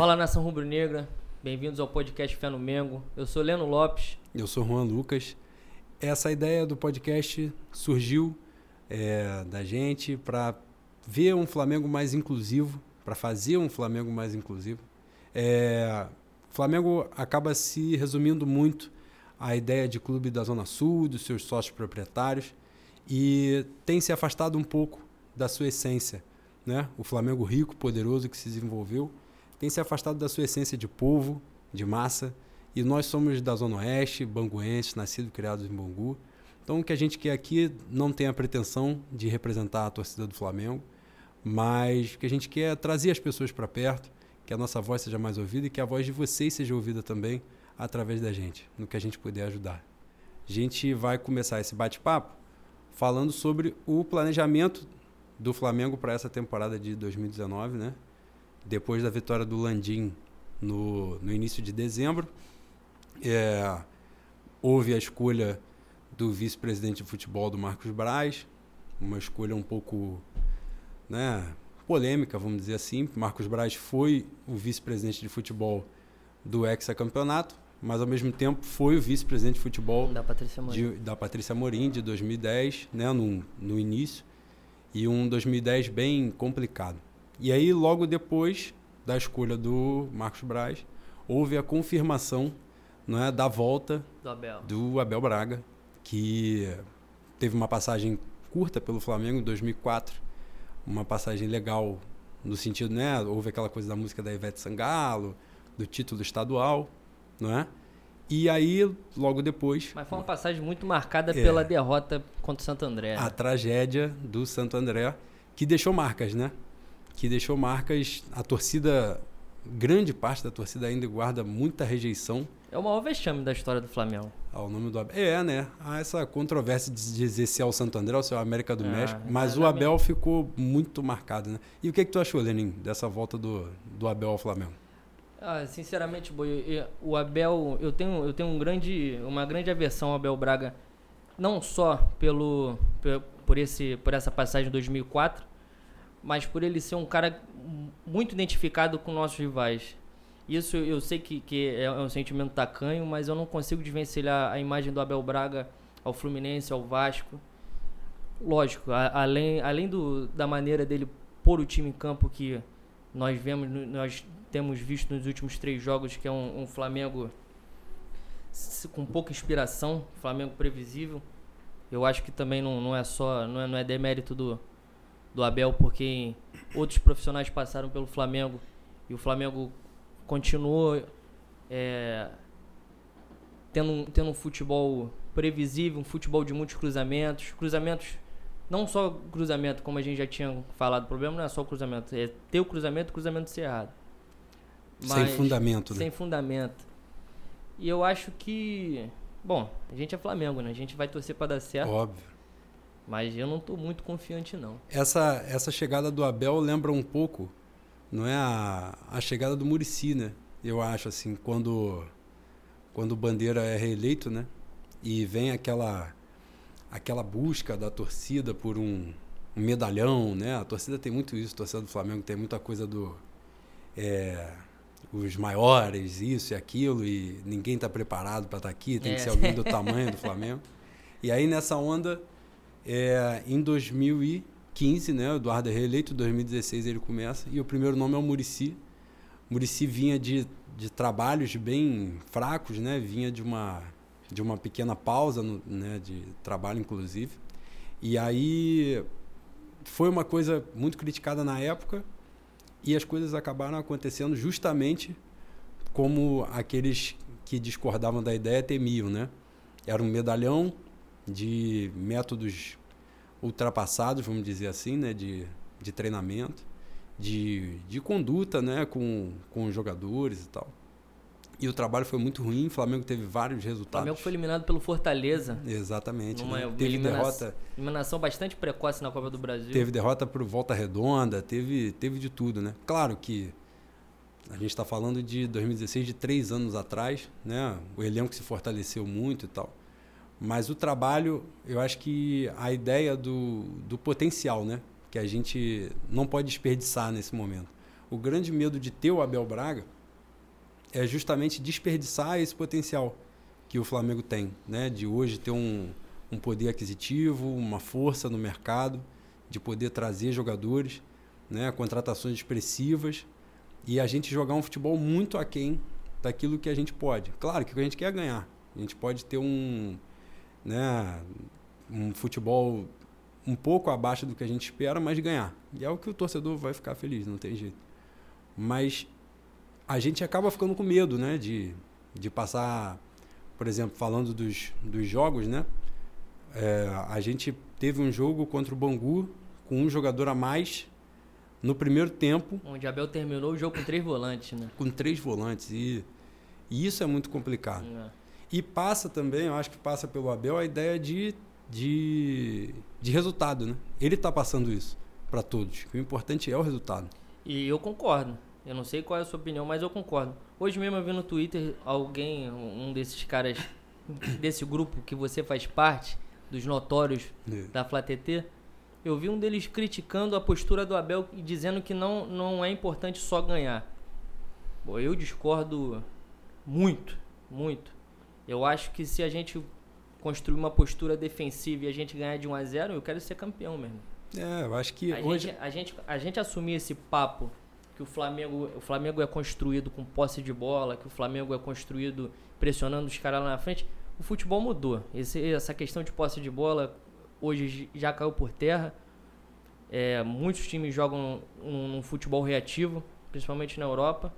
Fala nação rubro-negra, bem-vindos ao podcast Fé no Mengo. Eu sou Leno Lopes. Eu sou Juan Lucas. Essa ideia do podcast surgiu é, da gente para ver um Flamengo mais inclusivo, para fazer um Flamengo mais inclusivo. É, o Flamengo acaba se resumindo muito à ideia de clube da Zona Sul, dos seus sócios proprietários, e tem se afastado um pouco da sua essência. Né? O Flamengo rico, poderoso que se desenvolveu, tem se afastado da sua essência de povo, de massa, e nós somos da Zona Oeste, banguenses, nascidos e criados em Bangu. Então o que a gente quer aqui não tem a pretensão de representar a torcida do Flamengo, mas o que a gente quer é trazer as pessoas para perto, que a nossa voz seja mais ouvida e que a voz de vocês seja ouvida também através da gente, no que a gente puder ajudar. A gente vai começar esse bate-papo falando sobre o planejamento do Flamengo para essa temporada de 2019, né? Depois da vitória do Landim no, no início de dezembro, é, houve a escolha do vice-presidente de futebol do Marcos Braz, uma escolha um pouco né, polêmica, vamos dizer assim. Marcos Braz foi o vice-presidente de futebol do hexacampeonato, mas ao mesmo tempo foi o vice-presidente de futebol da Patrícia Morim, de, da Patrícia Morim de 2010, né, no, no início, e um 2010 bem complicado. E aí, logo depois da escolha do Marcos Braz, houve a confirmação né, da volta do Abel. do Abel Braga, que teve uma passagem curta pelo Flamengo em 2004, uma passagem legal no sentido, né, houve aquela coisa da música da Ivete Sangalo, do título estadual, não é? E aí, logo depois. Mas foi uma passagem muito marcada é, pela derrota contra o Santo André. A tragédia do Santo André, que deixou marcas, né? Que deixou marcas. A torcida, grande parte da torcida ainda guarda muita rejeição. É o maior vexame da história do Flamengo. Ao nome do Abel. É, né? Há essa controvérsia de dizer se é o Santo André ou se é o América do ah, México. Mas o Abel ficou muito marcado, né? E o que, é que tu achou, Lenin, dessa volta do, do Abel ao Flamengo? Ah, sinceramente, Boi, o Abel, eu tenho, eu tenho um grande, uma grande aversão ao Abel Braga, não só pelo, por, esse, por essa passagem de 2004, mas por ele ser um cara muito identificado com nossos rivais. Isso eu sei que, que é um sentimento tacanho, mas eu não consigo desvencilhar a imagem do Abel Braga ao Fluminense, ao Vasco. Lógico, a, além, além do, da maneira dele pôr o time em campo que nós vemos, nós temos visto nos últimos três jogos, que é um, um Flamengo com pouca inspiração, Flamengo previsível. Eu acho que também não, não é só, não é, não é demérito do, do Abel, porque outros profissionais passaram pelo Flamengo e o Flamengo continuou é, tendo, tendo um futebol previsível, um futebol de muitos cruzamentos, cruzamentos não só cruzamento, como a gente já tinha falado, o problema não é só o cruzamento, é ter o cruzamento, o cruzamento ser errado. Mas, sem fundamento, né? Sem fundamento. E eu acho que. Bom, a gente é Flamengo, né? A gente vai torcer para dar certo. Óbvio. Mas eu não estou muito confiante, não. Essa, essa chegada do Abel lembra um pouco, não é a, a chegada do Murici, né? Eu acho, assim, quando, quando o Bandeira é reeleito, né? E vem aquela, aquela busca da torcida por um, um medalhão, né? A torcida tem muito isso, a torcida do Flamengo tem muita coisa do... É, os maiores, isso e aquilo, e ninguém está preparado para estar tá aqui, tem é. que ser alguém do tamanho do Flamengo. E aí nessa onda, é, em 2015, né, o Eduardo é reeleito, em 2016 ele começa, e o primeiro nome é o Murici. Murici vinha de, de trabalhos bem fracos, né, vinha de uma, de uma pequena pausa no, né, de trabalho, inclusive. E aí foi uma coisa muito criticada na época, e as coisas acabaram acontecendo justamente como aqueles que discordavam da ideia temiam, né? Era um medalhão de métodos ultrapassados, vamos dizer assim, né? De, de treinamento, de, de conduta, né? Com, com os jogadores e tal. E o trabalho foi muito ruim, o Flamengo teve vários resultados. O Flamengo foi eliminado pelo Fortaleza. Exatamente. Numa né? Teve derrota. Eliminação bastante precoce na Copa do Brasil. Teve derrota por volta redonda, teve, teve de tudo, né? Claro que a gente está falando de 2016, de três anos atrás, né? O elenco se fortaleceu muito e tal. Mas o trabalho, eu acho que a ideia do, do potencial, né? Que a gente não pode desperdiçar nesse momento. o grande medo de ter o Abel Braga é justamente desperdiçar esse potencial que o Flamengo tem, né? De hoje ter um, um poder aquisitivo, uma força no mercado, de poder trazer jogadores, né? Contratações expressivas e a gente jogar um futebol muito aquém daquilo que a gente pode. Claro que o que a gente quer é ganhar. A gente pode ter um, né, um futebol um pouco abaixo do que a gente espera, mas ganhar. E é o que o torcedor vai ficar feliz, não tem jeito. Mas a gente acaba ficando com medo, né, de, de passar, por exemplo, falando dos, dos jogos, né? É, a gente teve um jogo contra o Bangu com um jogador a mais no primeiro tempo. Onde Abel terminou o jogo com três volantes, né? Com três volantes. E, e isso é muito complicado. É. E passa também, eu acho que passa pelo Abel a ideia de, de, de resultado, né? Ele está passando isso para todos. O importante é o resultado. E eu concordo. Eu não sei qual é a sua opinião, mas eu concordo. Hoje mesmo eu vi no Twitter alguém, um desses caras desse grupo que você faz parte, dos notórios é. da FlaTT, eu vi um deles criticando a postura do Abel e dizendo que não, não é importante só ganhar. Bom, eu discordo muito, muito. Eu acho que se a gente construir uma postura defensiva e a gente ganhar de 1 a 0 eu quero ser campeão mesmo. É, eu acho que a hoje... Gente, a, gente, a gente assumir esse papo que o Flamengo, o Flamengo é construído com posse de bola, que o Flamengo é construído pressionando os caras lá na frente, o futebol mudou. Esse, essa questão de posse de bola hoje já caiu por terra. É, muitos times jogam um, um, futebol reativo, principalmente na Europa.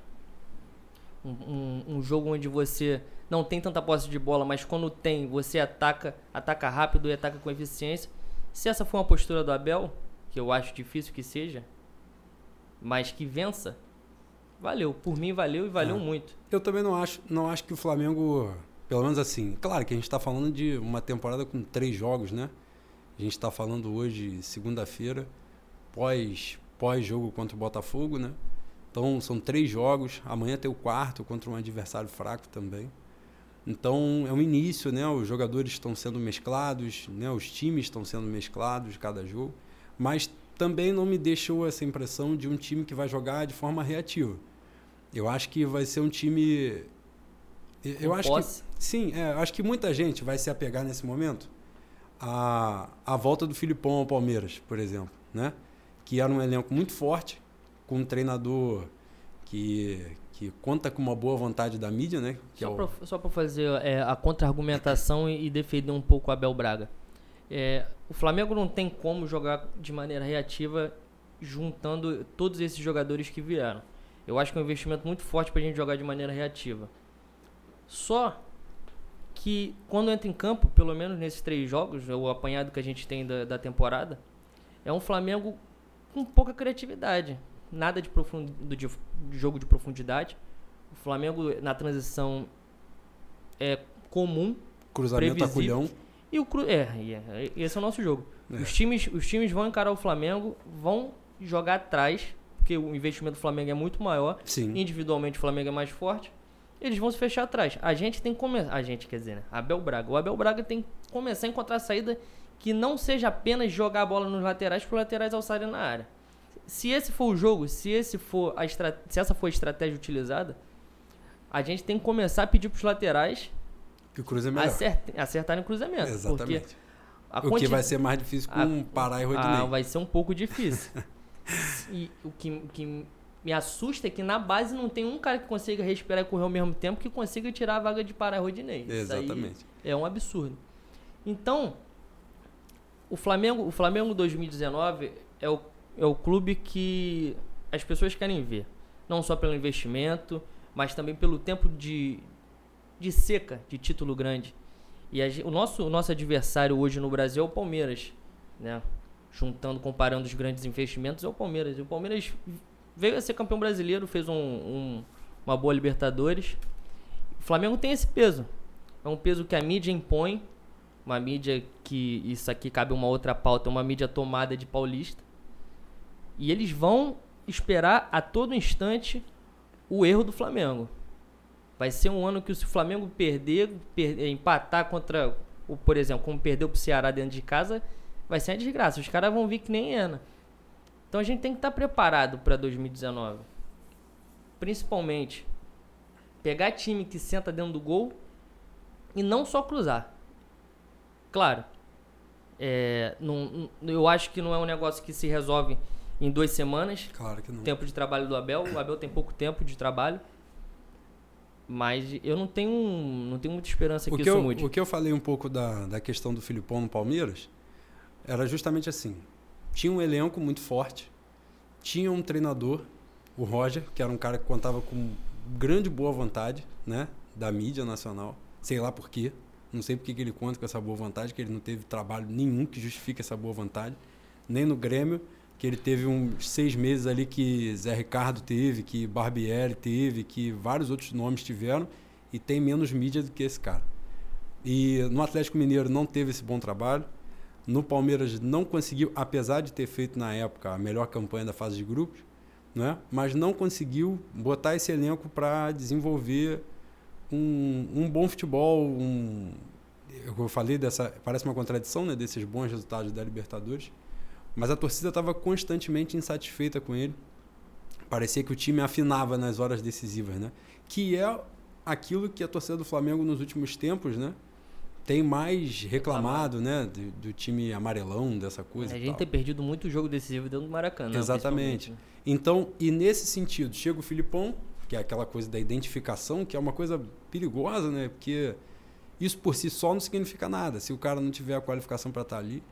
Um, um, um, jogo onde você não tem tanta posse de bola, mas quando tem, você ataca, ataca rápido e ataca com eficiência. Se essa for uma postura do Abel, que eu acho difícil que seja, mas que vença, valeu. Por mim valeu e valeu é. muito. Eu também não acho, não acho que o Flamengo, pelo menos assim, claro que a gente está falando de uma temporada com três jogos, né? A gente está falando hoje, segunda-feira, pós, pós-jogo contra o Botafogo, né? Então são três jogos. Amanhã tem o quarto contra um adversário fraco também. Então é um início, né? Os jogadores estão sendo mesclados, né? Os times estão sendo mesclados cada jogo, mas também não me deixou essa impressão de um time que vai jogar de forma reativa. Eu acho que vai ser um time. Eu acho posse. que sim, é, acho que muita gente vai se apegar nesse momento à, à volta do Filipão ao Palmeiras, por exemplo, né? Que era um elenco muito forte, com um treinador que, que conta com uma boa vontade da mídia, né? Que só é para fazer é, a contra-argumentação e, e defender um pouco o Abel Braga. É, o Flamengo não tem como jogar de maneira reativa juntando todos esses jogadores que vieram. Eu acho que é um investimento muito forte para a gente jogar de maneira reativa. Só que quando entra em campo, pelo menos nesses três jogos, o apanhado que a gente tem da, da temporada, é um Flamengo com pouca criatividade. Nada de, profundo, de, jogo de profundidade. O Flamengo na transição é comum. Cruzamento previsível. aculhão. E o Cru... É, é, esse é o nosso jogo. É. Os, times, os times vão encarar o Flamengo, vão jogar atrás, porque o investimento do Flamengo é muito maior. Sim. Individualmente o Flamengo é mais forte. Eles vão se fechar atrás. A gente tem que começar. A gente, quer dizer, né? Abel Braga. O Abel Braga tem que começar a encontrar saída que não seja apenas jogar a bola nos laterais para os laterais alçarem na área. Se esse for o jogo, se, esse for a se essa for a estratégia utilizada, a gente tem que começar a pedir para os laterais que o é melhor. Acert, acertarem o cruzamento. Exatamente. o que vai ser mais difícil com a, Pará e Rodinei. Ah, vai ser um pouco difícil. e o que, o que me assusta é que na base não tem um cara que consiga respirar e correr ao mesmo tempo que consiga tirar a vaga de Pará e Rodinei. Exatamente. é um absurdo. Então, o Flamengo, o Flamengo 2019 é o, é o clube que as pessoas querem ver. Não só pelo investimento, mas também pelo tempo de, de seca de título grande. E a, o, nosso, o nosso adversário hoje no Brasil é o Palmeiras, né? Juntando, comparando os grandes investimentos, é o Palmeiras. E o Palmeiras veio a ser campeão brasileiro, fez um, um, uma boa Libertadores. O Flamengo tem esse peso. É um peso que a mídia impõe, uma mídia que isso aqui cabe uma outra pauta, uma mídia tomada de paulista. E eles vão esperar a todo instante o erro do Flamengo. Vai ser um ano que se o Flamengo perder, empatar contra, o, por exemplo, como perdeu pro Ceará dentro de casa, vai ser uma desgraça. Os caras vão vir que nem Ena. Então a gente tem que estar tá preparado para 2019. principalmente, pegar time que senta dentro do gol e não só cruzar. Claro, é, não, eu acho que não é um negócio que se resolve em duas semanas. Claro que não. Tempo de trabalho do Abel. O Abel tem pouco tempo de trabalho. Mas eu não tenho, não tenho muita esperança que, que isso eu, mude. O que eu falei um pouco da, da questão do Filipão no Palmeiras era justamente assim. Tinha um elenco muito forte, tinha um treinador, o Roger, que era um cara que contava com grande boa vontade né, da mídia nacional. Sei lá por quê. Não sei por que ele conta com essa boa vontade, que ele não teve trabalho nenhum que justifique essa boa vontade. Nem no Grêmio, que ele teve uns seis meses ali que Zé Ricardo teve, que Barbieri teve, que vários outros nomes tiveram, e tem menos mídia do que esse cara. E no Atlético Mineiro não teve esse bom trabalho. No Palmeiras não conseguiu, apesar de ter feito na época a melhor campanha da fase de grupos, né? mas não conseguiu botar esse elenco para desenvolver um, um bom futebol, um, eu falei dessa, parece uma contradição, né, desses bons resultados da Libertadores, mas a torcida estava constantemente insatisfeita com ele. Parecia que o time afinava nas horas decisivas, né? Que é aquilo que a torcida do Flamengo nos últimos tempos, né? Tem mais reclamado, né? Do, do time amarelão, dessa coisa. É, a gente tem perdido muito jogo decisivo dentro do Maracanã. Exatamente. Né? Então, e nesse sentido, chega o Filipão, que é aquela coisa da identificação, que é uma coisa perigosa, né? Porque isso por si só não significa nada, se o cara não tiver a qualificação para estar tá ali.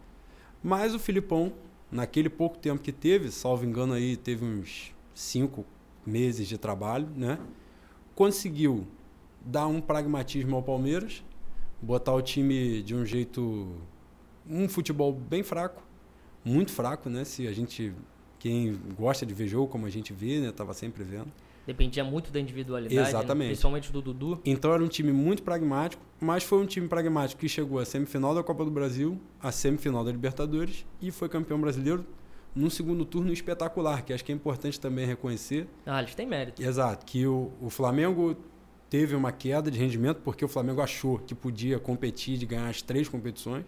Mas o Filipão, naquele pouco tempo que teve, salvo engano aí, teve uns cinco meses de trabalho, né? Conseguiu dar um pragmatismo ao Palmeiras, botar o time de um jeito um futebol bem fraco, muito fraco, né? Se a gente quem gosta de ver jogo como a gente vê, né, tava sempre vendo. Dependia muito da individualidade, né? Exatamente. Né? principalmente do Dudu. Então era um time muito pragmático, mas foi um time pragmático que chegou à semifinal da Copa do Brasil, à semifinal da Libertadores e foi campeão brasileiro num segundo turno espetacular, que acho que é importante também reconhecer. Ah, eles têm mérito. Exato, que o, o Flamengo teve uma queda de rendimento porque o Flamengo achou que podia competir de ganhar as três competições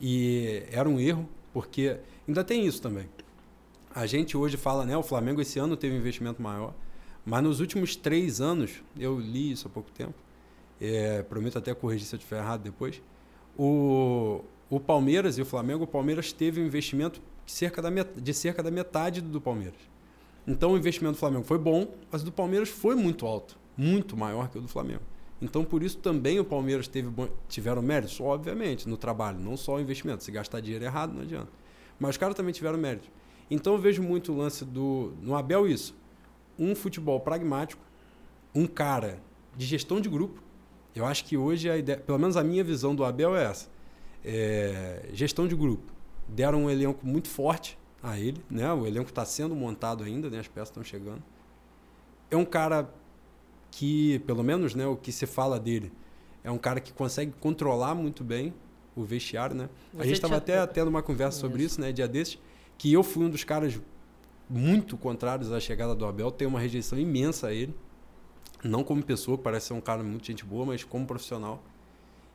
e era um erro, porque ainda tem isso também. A gente hoje fala, né, o Flamengo esse ano teve um investimento maior, mas nos últimos três anos, eu li isso há pouco tempo, é, prometo até corrigir se eu estiver errado depois, o, o Palmeiras e o Flamengo, o Palmeiras teve um investimento de cerca da, met, de cerca da metade do Palmeiras. Então o investimento do Flamengo foi bom, mas o do Palmeiras foi muito alto, muito maior que o do Flamengo. Então por isso também o Palmeiras teve tiveram méritos, obviamente, no trabalho, não só o investimento. Se gastar dinheiro errado, não adianta. Mas os caras também tiveram méritos. Então eu vejo muito o lance do. No Abel isso um futebol pragmático, um cara de gestão de grupo. Eu acho que hoje a ideia, pelo menos a minha visão do Abel é essa. É, gestão de grupo. Deram um elenco muito forte a ele, né? O elenco está sendo montado ainda, né? As peças estão chegando. É um cara que, pelo menos, né, o que se fala dele, é um cara que consegue controlar muito bem o vestiário, né? Você a gente estava até tendo uma conversa sobre isso, né, dia desses, que eu fui um dos caras muito contrários à chegada do Abel, tem uma rejeição imensa a ele. Não como pessoa, parece ser um cara muito gente boa, mas como profissional.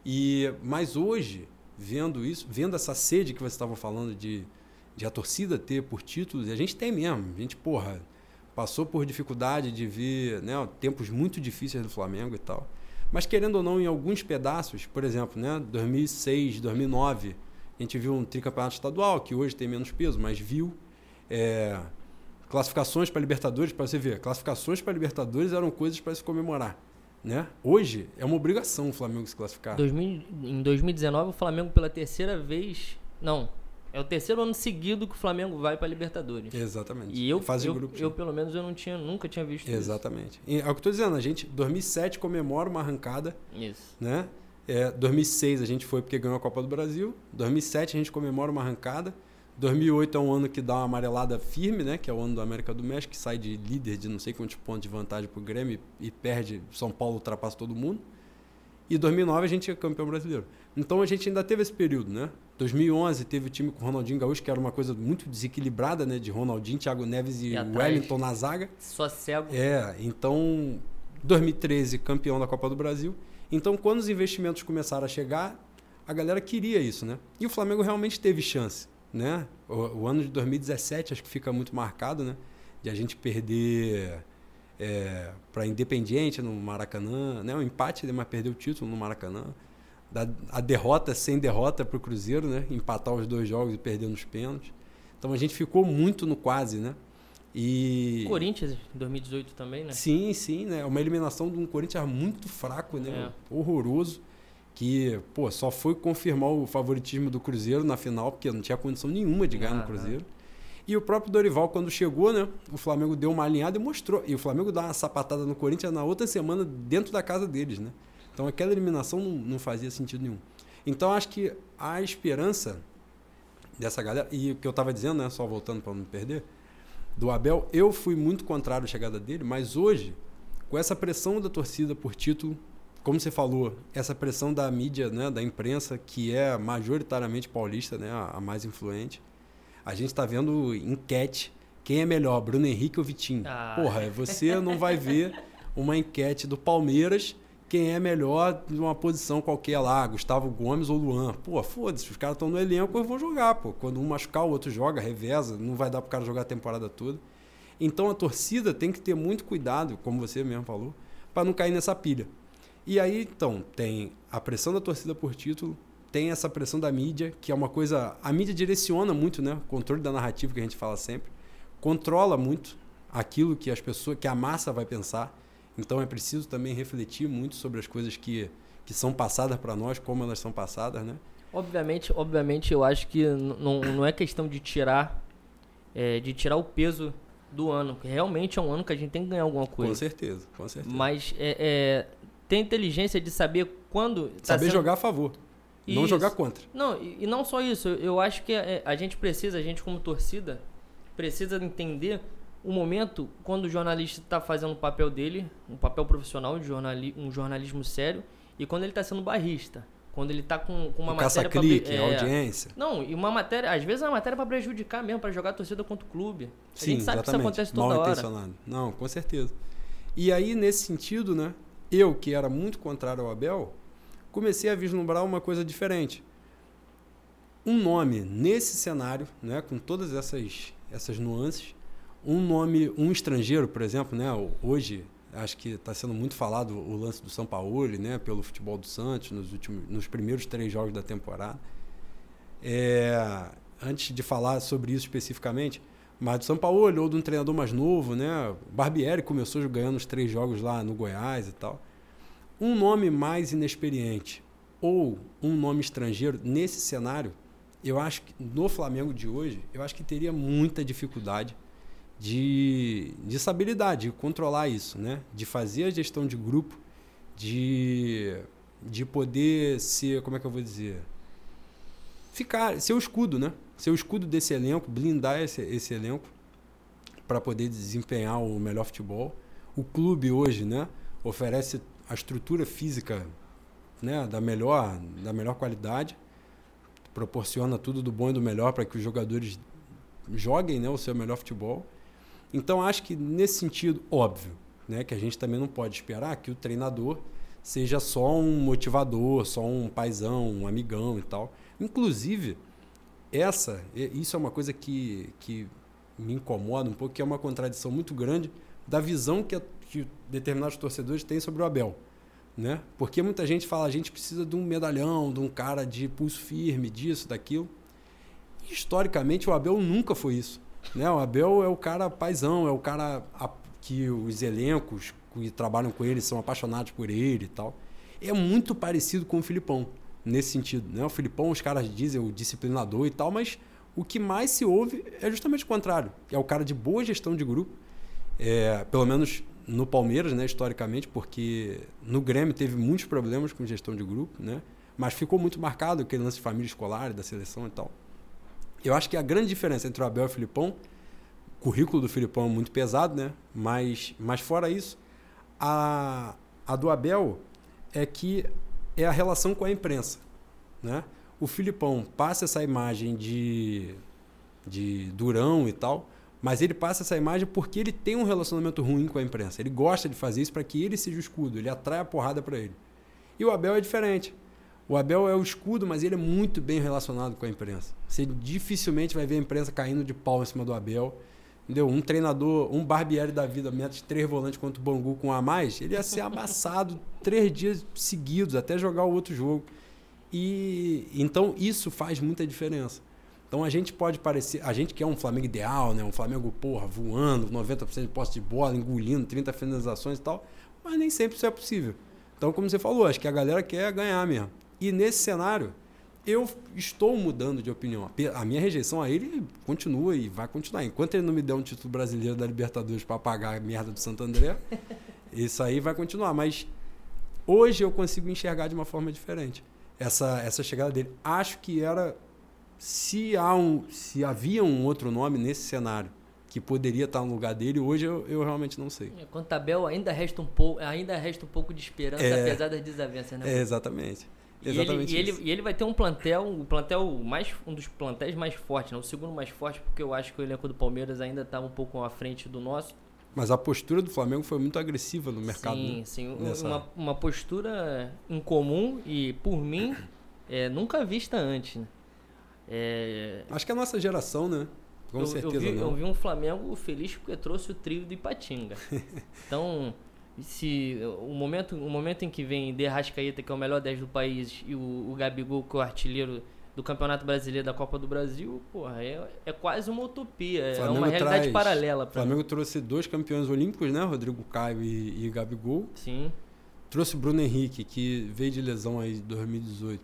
E mas hoje, vendo isso, vendo essa sede que você estava falando de, de a torcida ter por títulos, e a gente tem mesmo. A gente, porra, passou por dificuldade de ver né, tempos muito difíceis do Flamengo e tal. Mas querendo ou não, em alguns pedaços, por exemplo, né, 2006, 2009, a gente viu um tricampeonato estadual, que hoje tem menos peso, mas viu. É, classificações para Libertadores, para você ver, classificações para Libertadores eram coisas para se comemorar. Né? Hoje é uma obrigação o Flamengo se classificar. 2000, em 2019, o Flamengo pela terceira vez. Não. É o terceiro ano seguido que o Flamengo vai para Libertadores. Exatamente. E eu, Fase eu, grupo, eu, pelo menos, eu não tinha, nunca tinha visto Exatamente. isso. Exatamente. É o que eu estou dizendo, a gente, 2007 comemora uma arrancada. Isso. Né? É, 2006 a gente foi porque ganhou a Copa do Brasil. 2007 a gente comemora uma arrancada. 2008 é um ano que dá uma amarelada firme, né? Que é o ano do América do México, que sai de líder de não sei quantos pontos de vantagem para o Grêmio e perde. São Paulo ultrapassa todo mundo. E 2009 a gente é campeão brasileiro. Então a gente ainda teve esse período, né? 2011 teve o time com Ronaldinho Gaúcho, que era uma coisa muito desequilibrada, né? De Ronaldinho, Thiago Neves e, e Wellington na zaga. Só cego. É, então 2013 campeão da Copa do Brasil. Então quando os investimentos começaram a chegar, a galera queria isso, né? E o Flamengo realmente teve chance né? O, o, ano de 2017 acho que fica muito marcado, né? De a gente perder é, para Independiente no Maracanã, né? O empate, mas perdeu o título no Maracanã. Da, a derrota sem derrota para o Cruzeiro, né? Empatar os dois jogos e perder nos pênaltis. Então a gente ficou muito no quase, né? E Corinthians 2018 também, né? Sim, sim, né? Uma eliminação de um Corinthians muito fraco, né? É. Horroroso, que, pô, só foi confirmar o favoritismo do Cruzeiro na final, porque não tinha condição nenhuma de ganhar ah, no Cruzeiro. Não. E o próprio Dorival, quando chegou, né? O Flamengo deu uma alinhada e mostrou. E o Flamengo dá uma sapatada no Corinthians na outra semana dentro da casa deles, né? Então aquela eliminação não, não fazia sentido nenhum. Então acho que a esperança dessa galera, e o que eu estava dizendo, né? Só voltando para não perder, do Abel, eu fui muito contrário à chegada dele, mas hoje, com essa pressão da torcida por título, como você falou, essa pressão da mídia, né, da imprensa, que é majoritariamente paulista, né, a mais influente, a gente está vendo enquete. Quem é melhor, Bruno Henrique ou Vitinho? Ah. Porra, você não vai ver uma enquete do Palmeiras quem é melhor numa posição qualquer lá, Gustavo Gomes ou Luan. Pô, foda-se, os caras estão no elenco e vão jogar, pô. Quando um machucar, o outro joga, reveza, não vai dar pro cara jogar a temporada toda. Então a torcida tem que ter muito cuidado, como você mesmo falou, para não cair nessa pilha. E aí, então, tem a pressão da torcida por título, tem essa pressão da mídia, que é uma coisa. A mídia direciona muito, né? O controle da narrativa que a gente fala sempre. Controla muito aquilo que as pessoas, que a massa vai pensar. Então é preciso também refletir muito sobre as coisas que, que são passadas para nós, como elas são passadas, né? Obviamente, obviamente, eu acho que não, não é questão de tirar, é, de tirar o peso do ano, que realmente é um ano que a gente tem que ganhar alguma coisa. Com certeza, com certeza. Mas é, é ter inteligência de saber quando. Tá saber sendo... jogar a favor. Não jogar contra. Não, e, não só isso. Eu acho que a, é, a, gente precisa, a gente como torcida, precisa entender o momento quando o jornalista está fazendo o papel dele, um papel profissional, de jornali, um jornalismo sério, e quando ele está sendo barrista. Quando ele está com, com uma o matéria para clique, é, audiência. Não, e uma matéria, às vezes é uma matéria para prejudicar mesmo, para jogar a torcida contra o clube. A Sim, gente sabe exatamente. que isso acontece toda Mal hora. Intencionado. Não, com certeza. E aí, nesse sentido, né, eu que era muito contrário ao Abel, comecei a vislumbrar uma coisa diferente. Um nome nesse cenário, né, com todas essas, essas nuances, um nome, um estrangeiro, por exemplo, né, hoje acho que está sendo muito falado o lance do São Paulo, né, pelo futebol do Santos nos últimos, nos primeiros três jogos da temporada. É, antes de falar sobre isso especificamente, mas do São Paulo ou de um treinador mais novo, né, Barbieri começou ganhando os três jogos lá no Goiás e tal um nome mais inexperiente ou um nome estrangeiro nesse cenário, eu acho que no Flamengo de hoje, eu acho que teria muita dificuldade de, de estabilidade, de controlar isso, né? De fazer a gestão de grupo, de, de poder ser, como é que eu vou dizer? Ficar, ser o escudo, né? Ser o escudo desse elenco, blindar esse, esse elenco para poder desempenhar o melhor futebol. O clube hoje, né? Oferece a estrutura física né, da, melhor, da melhor qualidade, proporciona tudo do bom e do melhor para que os jogadores joguem né, o seu melhor futebol. Então, acho que nesse sentido, óbvio, né, que a gente também não pode esperar que o treinador seja só um motivador, só um paizão, um amigão e tal. Inclusive, essa, isso é uma coisa que, que me incomoda um pouco, que é uma contradição muito grande da visão que a que determinados torcedores têm sobre o Abel. Né? Porque muita gente fala, a gente precisa de um medalhão, de um cara de pulso firme, disso, daquilo. Historicamente, o Abel nunca foi isso. Né? O Abel é o cara paisão, é o cara que os elencos que trabalham com ele são apaixonados por ele e tal. É muito parecido com o Filipão, nesse sentido. Né? O Filipão, os caras dizem o disciplinador e tal, mas o que mais se ouve é justamente o contrário. É o cara de boa gestão de grupo, é, pelo menos no Palmeiras, né, historicamente, porque no Grêmio teve muitos problemas com gestão de grupo, né? Mas ficou muito marcado aquele lance de família escolar, da seleção e tal. Eu acho que a grande diferença entre o Abel e o Filipão, o currículo do Filipão é muito pesado, né? Mas, mas fora isso, a, a do Abel é que é a relação com a imprensa, né? O Filipão passa essa imagem de, de durão e tal, mas ele passa essa imagem porque ele tem um relacionamento ruim com a imprensa. Ele gosta de fazer isso para que ele seja o escudo, ele atrai a porrada para ele. E o Abel é diferente. O Abel é o escudo, mas ele é muito bem relacionado com a imprensa. Você dificilmente vai ver a imprensa caindo de pau em cima do Abel, Entendeu? Um treinador, um Barbieri da vida, mete três volantes contra o Bangu com um a mais, ele ia ser amassado três dias seguidos até jogar o outro jogo. E então isso faz muita diferença. Então a gente pode parecer, a gente quer um Flamengo ideal, né? Um Flamengo, porra, voando, 90% de posse de bola, engolindo 30 finalizações e tal, mas nem sempre isso é possível. Então, como você falou, acho que a galera quer ganhar mesmo. E nesse cenário, eu estou mudando de opinião. A minha rejeição a ele continua e vai continuar. Enquanto ele não me der um título brasileiro da Libertadores para pagar a merda do Santo André, isso aí vai continuar. Mas hoje eu consigo enxergar de uma forma diferente essa, essa chegada dele. Acho que era se há um, se havia um outro nome nesse cenário que poderia estar no lugar dele, hoje eu, eu realmente não sei. É, quanto a Abel, ainda resta um pouco, ainda resta um pouco de esperança, é, apesar das desavenças, né? É, exatamente. Exatamente e ele, e ele, e ele vai ter um plantel, um plantel mais um dos plantéis mais fortes, né? o segundo mais forte, porque eu acho que o elenco do Palmeiras ainda está um pouco à frente do nosso. Mas a postura do Flamengo foi muito agressiva no mercado. Sim, né? sim. Nessa... Uma, uma postura incomum e, por mim, é, nunca vista antes. Né? É... Acho que é a nossa geração, né? Com eu, certeza eu vi, não. Eu vi um Flamengo feliz porque trouxe o trio do Ipatinga. então, se o momento, o momento em que vem De Rascaeta, que é o melhor 10 do país, e o, o Gabigol, que é o artilheiro do Campeonato Brasileiro da Copa do Brasil, porra, é, é quase uma utopia, é Flamengo é uma realidade traz, paralela. O Flamengo mim. trouxe dois campeões olímpicos, né? Rodrigo Caio e, e Gabigol. Sim. Trouxe Bruno Henrique, que veio de lesão aí em 2018,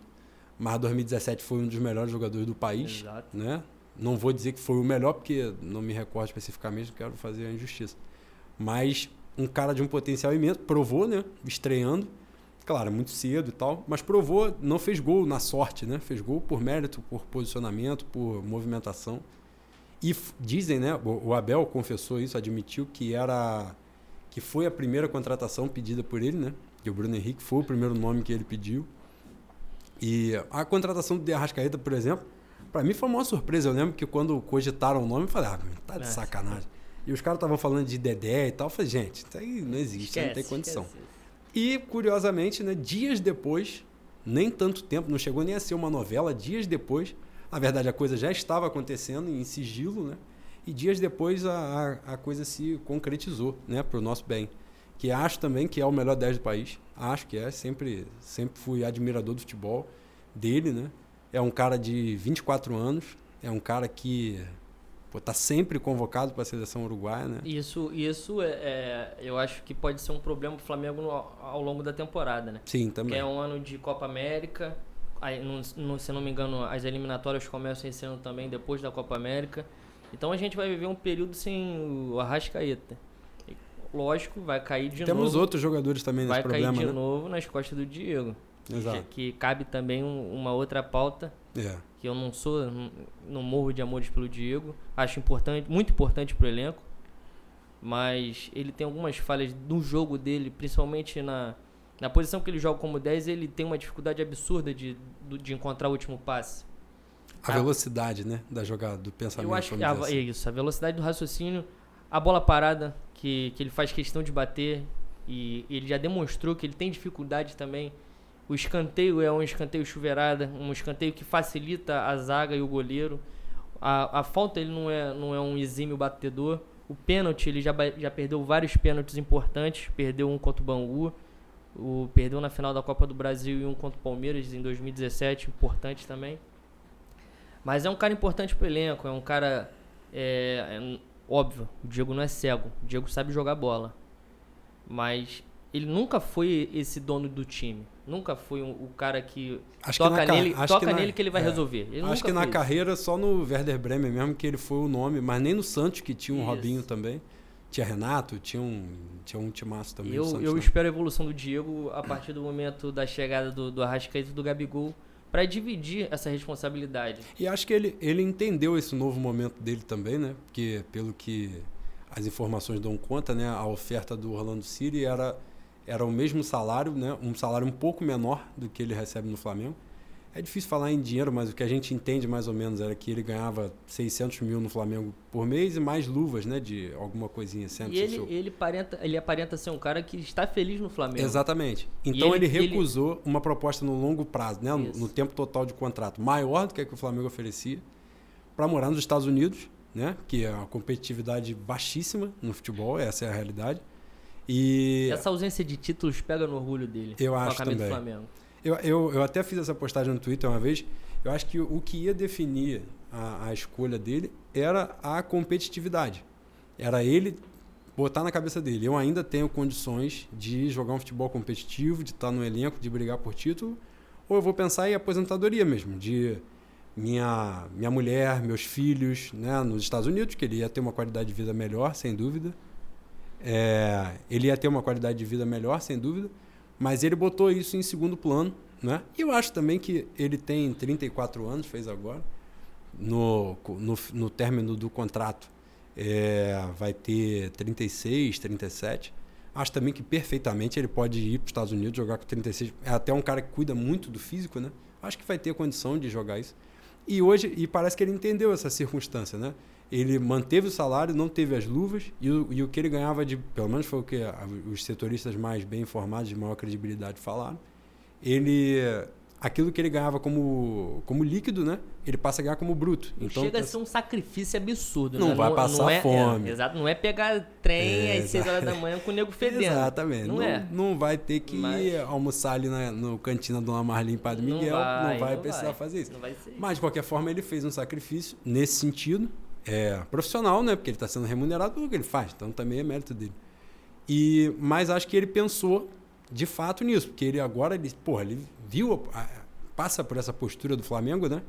mas 2017 foi um dos melhores jogadores do país, Exato. né? Não vou dizer que foi o melhor, porque não me recordo especificamente, não quero fazer a injustiça. Mas um cara de um potencial imenso, provou, né? Estreando. Claro, muito cedo e tal, mas provou, não fez gol na sorte, né? Fez gol por mérito, por posicionamento, por movimentação. E dizem, né? O Abel confessou isso, admitiu que era que foi a primeira contratação pedida por ele, né? Que o Bruno Henrique foi o primeiro nome que ele pediu. E a contratação do De Arrascaeta, por exemplo, para mim foi uma surpresa. Eu lembro que quando cogitaram o nome, eu falei, ah, tá de é. sacanagem. E os caras estavam falando de Dedé e tal. Eu falei, gente, isso aí não existe, esquece, não tem condição. Esquece. E, curiosamente, né, dias depois, nem tanto tempo, não chegou nem a ser uma novela, dias depois, na verdade a coisa já estava acontecendo em sigilo, né? E dias depois a, a, a coisa se concretizou, né, para o nosso bem. Que acho também que é o melhor 10 do país. Acho que é, sempre, sempre fui admirador do futebol dele, né? É um cara de 24 anos, é um cara que está sempre convocado para a seleção uruguaia, né? Isso, isso é, é, eu acho que pode ser um problema para o Flamengo no, ao longo da temporada, né? Sim, também. Que é um ano de Copa América, aí, não, não, se não me engano, as eliminatórias começam esse ano também depois da Copa América. Então a gente vai viver um período sem o Arrascaeta. Lógico, vai cair de Temos novo. Temos outros jogadores também nesse problema, Vai cair de né? novo nas costas do Diego. Exato. Que, que cabe também um, uma outra pauta. É. Que eu não sou, não, morro de amores pelo Diego. Acho importante, muito importante pro elenco. Mas ele tem algumas falhas no jogo dele, principalmente na, na posição que ele joga como 10, ele tem uma dificuldade absurda de, de encontrar o último passe. A, a velocidade, né, da jogada, do pensamento. Eu acho que a, assim. é isso, a velocidade do raciocínio, a bola parada que, que ele faz questão de bater e ele já demonstrou que ele tem dificuldade também o escanteio é um escanteio chuveirada, um escanteio que facilita a zaga e o goleiro. A, a falta ele não é, não é um exímio batedor. O pênalti, ele já, já perdeu vários pênaltis importantes. Perdeu um contra o Bangu, o, perdeu na final da Copa do Brasil e um contra o Palmeiras em 2017, importante também. Mas é um cara importante pro elenco, é um cara. É, é, óbvio, o Diego não é cego, o Diego sabe jogar bola. Mas ele nunca foi esse dono do time. Nunca foi um, o cara que acho toca que nele, toca que nele que ele vai é, resolver. Ele acho que na carreira só no Werder Bremen mesmo que ele foi o nome, mas nem no Santos que tinha um Isso. Robinho também. Tinha Renato, tinha um, tinha um timaço também. Eu, Santos, eu espero a evolução do Diego a partir do momento da chegada do, do Arrascaeta e do Gabigol para dividir essa responsabilidade. E acho que ele, ele entendeu esse novo momento dele também, né? Porque pelo que as informações dão conta, né? A oferta do Orlando City era era o mesmo salário, né? um salário um pouco menor do que ele recebe no Flamengo. É difícil falar em dinheiro, mas o que a gente entende mais ou menos era que ele ganhava 600 mil no Flamengo por mês e mais luvas, né? De alguma coisinha. e ele, ele, aparenta, ele aparenta ser um cara que está feliz no Flamengo. Exatamente. Então ele, ele, recusou ele... uma proposta no longo prazo, né? No, no, tempo total de contrato, maior do que, a que o Flamengo oferecia, para morar nos Estados Unidos, né? Que é uma competitividade baixíssima no futebol, essa é a realidade. E Essa ausência de títulos pega no orgulho dele. Eu acho também. do Flamengo. eu, eu, eu até fiz essa postagem no Twitter uma vez. Eu acho que o que ia definir a, a escolha dele era a competitividade. Era ele botar na cabeça dele. Eu ainda tenho condições de jogar um futebol competitivo, de estar no elenco, de brigar por título. Ou eu vou pensar em aposentadoria mesmo, de minha, minha mulher, meus filhos, né, nos Estados Unidos, que ele ia ter uma qualidade de vida melhor, sem dúvida. É, ele ia ter uma qualidade de vida melhor, sem dúvida, mas ele botou isso em segundo plano. Né? E eu acho também que ele tem 34 anos, fez agora, no, no, no término do contrato é, vai ter 36, 37. Acho também que perfeitamente ele pode ir para os Estados Unidos jogar com 36. É até um cara que cuida muito do físico, né? Acho que vai ter condição de jogar isso. E hoje, e parece que ele entendeu essa circunstância, né? Ele manteve o salário, não teve as luvas, e o, e o que ele ganhava de, pelo menos foi o que a- os setoristas mais bem informados, de maior credibilidade falaram, ele, aquilo que ele ganhava como, como líquido, né? Ele passa a ganhar como bruto. Então, Chega a ser um sacrifício absurdo. Não né? vai passar é, fome. é, exato, não é pegar trem É, às 6 horas da manhã com o nego fedendo. Exatamente. Não, Não, é. não vai ter que Mas- almoçar ali na, no cantina Dona Marlene Padre Não Miguel. vai, não vai não precisar vai. fazer isso. Não. Mas, de qualquer forma, ele fez um sacrifício nesse sentido. É profissional, né? Porque ele está sendo remunerado pelo que ele faz. Então, também é mérito dele. E, mas acho que ele pensou de fato nisso. Porque ele agora, ele, porra, ele viu, passa por essa postura do Flamengo, né?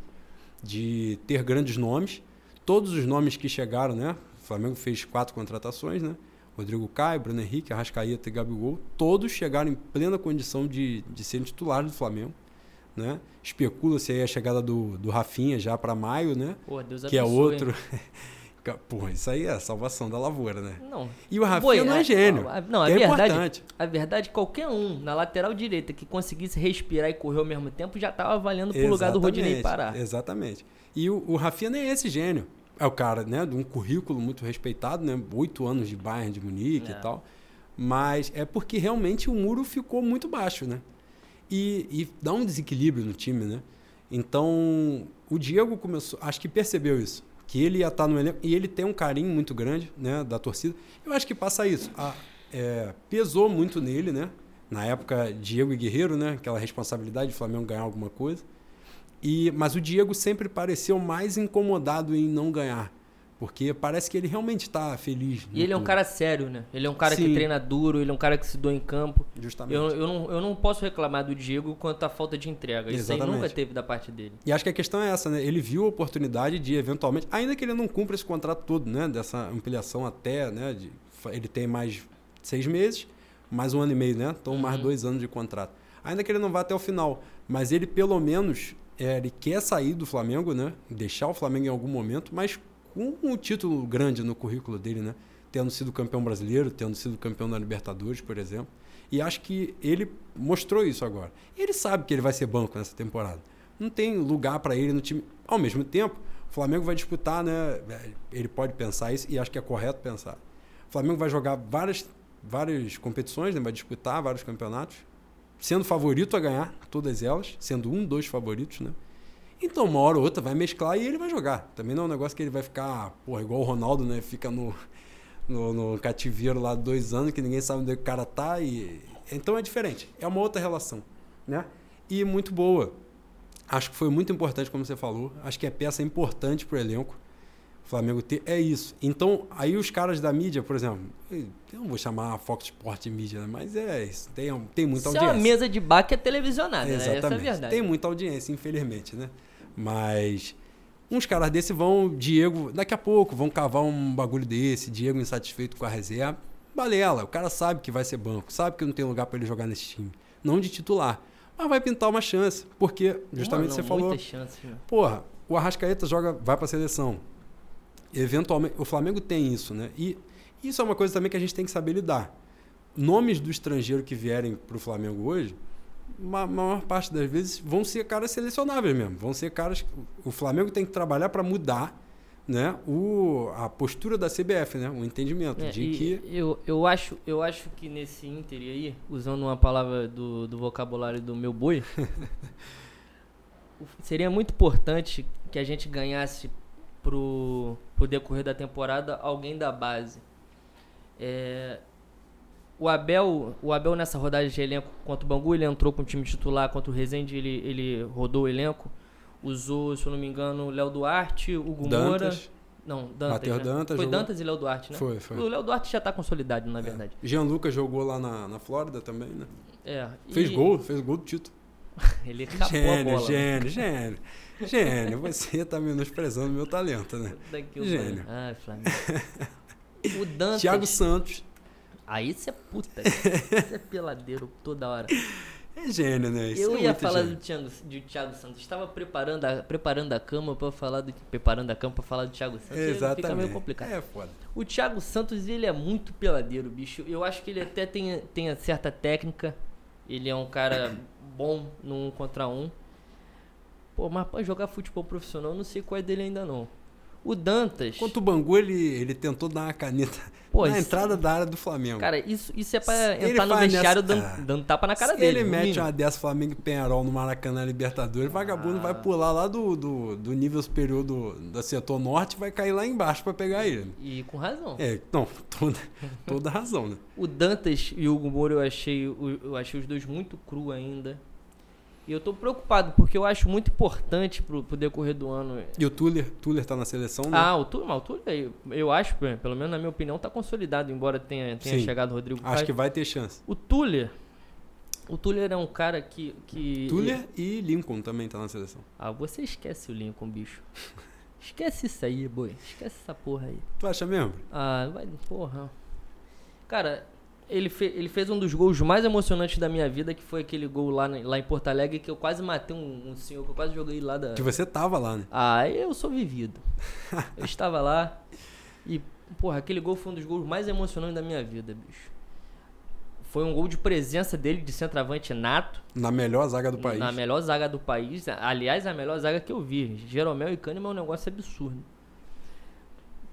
De ter grandes nomes. Todos os nomes que chegaram, né? O Flamengo fez quatro contratações, né? Rodrigo Caio, Bruno Henrique, Arrascaeta e Gabigol. Todos chegaram em plena condição de, de serem titulares do Flamengo. Né? Especula-se aí a chegada do, do Rafinha já para maio, né? Pô, Deus que é abençoe. outro. Porra, isso aí é a salvação da lavoura, né? Não. E o Rafinha Boi, não é gênio. a- Não, a que é verdade, importante. a verdade, qualquer um na lateral direita que conseguisse respirar e correr ao mesmo tempo já tava valendo pro lugar do Rodinei parar. Exatamente. E o, o Rafinha nem é esse gênio. É o cara, né, de um currículo muito respeitado, né? Oito anos de Bayern de Munique É. e tal. Mas é porque realmente o muro ficou muito baixo, né? E, e dá um desequilíbrio no time, né? Então, o Diego começou, acho que percebeu isso. Que ele ia estar no elenco, e ele tem um carinho muito grande, né, da torcida. Eu acho que passa isso. A- é, pesou muito nele, né? Na época, Diego e Guerreiro, né? Aquela responsabilidade de Flamengo ganhar alguma coisa. E, mas o Diego sempre pareceu mais incomodado em não ganhar. Porque parece que ele realmente está feliz. E ele é um cara sério, né? Ele é um cara que Sim. treina duro, ele é um cara que se doa em campo. Justamente. Eu, eu, não, eu não posso reclamar do Diego quanto à falta de entrega. Isso aí Exatamente. nunca teve da parte dele. E acho que a questão é essa, né? Ele viu a oportunidade de eventualmente, ainda que ele não cumpra esse contrato todo, né? Dessa ampliação até, né? De, ele tem mais seis meses, mais um ano e meio, né? Então mais Uhum. dois anos de contrato. Ainda que ele não vá até o final, mas ele pelo menos é, ele quer sair do Flamengo, né? Deixar o Flamengo em algum momento, mas com um título grande no currículo dele, né? Tendo sido campeão brasileiro, tendo sido campeão da Libertadores, por exemplo. E acho que ele mostrou isso agora. Ele sabe que ele vai ser banco nessa temporada. Não tem lugar para ele no time. Ao mesmo tempo, o Flamengo vai disputar, né? Ele pode pensar isso e acho que é correto pensar. O Flamengo vai jogar várias, várias competições, né? vai disputar vários campeonatos, sendo favorito a ganhar todas elas, sendo um, dois favoritos, né? Então, uma hora ou outra vai mesclar e ele vai jogar. Também não é um negócio que ele vai ficar, porra, igual o Ronaldo, né? Fica no, no, no cativeiro lá dois anos, que ninguém sabe onde o cara tá. E... Então é diferente. É uma outra relação, né? E muito boa. Acho que foi muito importante, como você falou. Acho que é peça importante pro elenco. O Flamengo ter. É isso. Então, aí os caras da mídia, por exemplo, eu não vou chamar a Fox Sport de mídia, né? mas é isso. Tem, tem muita Isso é audiência. uma mesa de bar que é televisionada, né? Essa é a Exatamente. verdade. Tem muita audiência, infelizmente, né? Mas uns caras desse vão, Diego, daqui a pouco vão cavar um bagulho desse, Diego insatisfeito com a reserva. Balela, o cara sabe que vai ser banco, sabe que não tem lugar para ele jogar nesse time. Não de titular. Mas vai pintar uma chance, porque justamente você não, falou, Muitas chances, né? porra, o Arrascaeta joga, vai para a seleção. Eventualmente, o Flamengo tem isso, né? E isso é uma coisa também que a gente tem que saber lidar. Nomes do estrangeiro que vierem para o Flamengo hoje, ma- maior parte das vezes vão ser caras selecionáveis mesmo. Vão ser caras. O Flamengo tem que trabalhar para mudar né, o, a postura da CBF, né? O entendimento É, de que. eu, eu, acho, eu acho que nesse Inter aí, usando uma palavra do, do vocabulário do meu boi, seria muito importante que a gente ganhasse pro, pro decorrer da temporada alguém da base. É, o Abel, o Abel nessa rodada de elenco contra o Bangu, ele entrou com o time titular, contra o Resende ele, ele rodou o elenco. Usou, se eu não me engano, o Léo Duarte, o Hugo Moura. Dantas, Não, Dantas. Né? Dantas Foi jogou- Dantas e Léo Duarte, né? Foi, foi. O Léo Duarte já tá consolidado, na verdade. Jean Lucas jogou lá na, na Flórida também, né? É. Fez e gol, fez gol do título. Ele capou a Gênio, bola. né? gênio, gênio. Gênio, você tá menosprezando meu talento, né? Daqui Gênio. Ai, Flamengo. O Dantas. Thiago Santos. Aí você é puta. Você é peladeiro toda hora. É gênio, né? Isso eu é ia falar gênio. do Thiago, do Thiago Santos. Estava preparando a, preparando a cama para falar do preparando a cama para falar do Thiago Santos. e Fica Exatamente. meio complicado. É foda. O Thiago Santos, ele é muito peladeiro, bicho. Eu acho que ele até tem, tem certa técnica. Ele é um cara bom no um contra um. Pô, mas pra jogar futebol profissional, eu não sei qual é dele ainda não. O Dantas. Quanto o Bangu, ele, ele tentou dar uma caneta Pô, na isso- entrada da área do Flamengo. Cara, isso, isso é pra Se entrar no vestiário nessa- dando, Ah. dando tapa na cara Se dele. ele mete mínimo. uma dessa Flamengo e Penharol no Maracanã Libertadores, vagabundo Ah. vai pular lá do, do, do nível superior do, do setor norte e vai cair lá embaixo pra pegar ele. E com razão. É, não, toda, toda razão, né? O Dantas e o Hugo Moura eu achei, eu achei os dois muito cru ainda. E eu tô preocupado, porque eu acho muito importante pro, pro decorrer do ano. E o Tuller, Tuller tá na seleção, né? Ah, o mas o Túlio, eu, acho, pelo menos na minha opinião, tá consolidado, embora tenha, tenha Sim. chegado o Rodrigo Acho Caio. que vai ter chance. O Tuller, o Tuller é um cara que... que Tuller e Lincoln também tá na seleção. Ah, você esquece o Lincoln, bicho. Esquece isso aí, boi. Esquece essa porra aí. Tu acha mesmo? Ah, vai, porra. Cara, ele, fe- ele fez um dos gols mais emocionantes da minha vida, que foi aquele gol lá, lá em Porto Alegre, que eu quase matei um, um senhor, que eu quase joguei lá da... Que você tava lá, né? Ah, eu sou vivido. Eu estava lá e, porra, aquele gol foi um dos gols mais emocionantes da minha vida, bicho. Foi um gol de presença dele, de centroavante nato, Na melhor zaga do país. na melhor zaga do país. Aliás, a melhor zaga que eu vi. Jeromel e Kahneman é um negócio absurdo.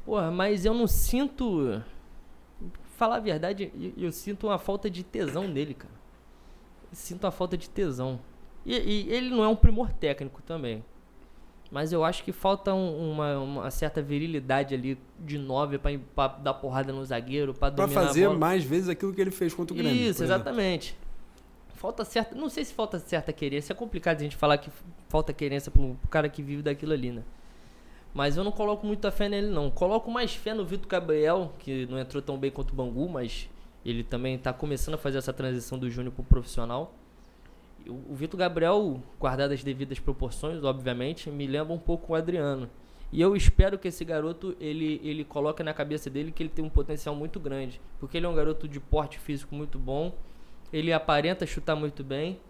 Porra, mas eu não sinto. Falar a verdade, eu, eu sinto uma falta de tesão nele, cara. Sinto uma falta de tesão. E, e ele não é um primor técnico também. Mas eu acho que falta um- uma, uma certa virilidade ali de nove pra, pra dar porrada no zagueiro, pra Pra dominar fazer a bola. mais vezes aquilo que ele fez contra o Grêmio. Isso, exatamente. Falta certa. Não sei se falta certa querência. É complicado a gente falar que falta querência pro, pro cara que vive daquilo ali, né? Mas eu não coloco muita fé nele, não. Coloco mais fé no Vitor Gabriel, que não entrou tão bem quanto o Bangu, mas ele também tá começando a fazer essa transição do júnior profissional. E O o Vitor Gabriel, guardado as devidas proporções, obviamente, me lembra um pouco o Adriano. E eu espero que esse garoto, ele, ele coloque na cabeça dele que ele tem um potencial muito grande. Porque ele é um garoto de porte físico muito bom. Ele aparenta chutar muito bem.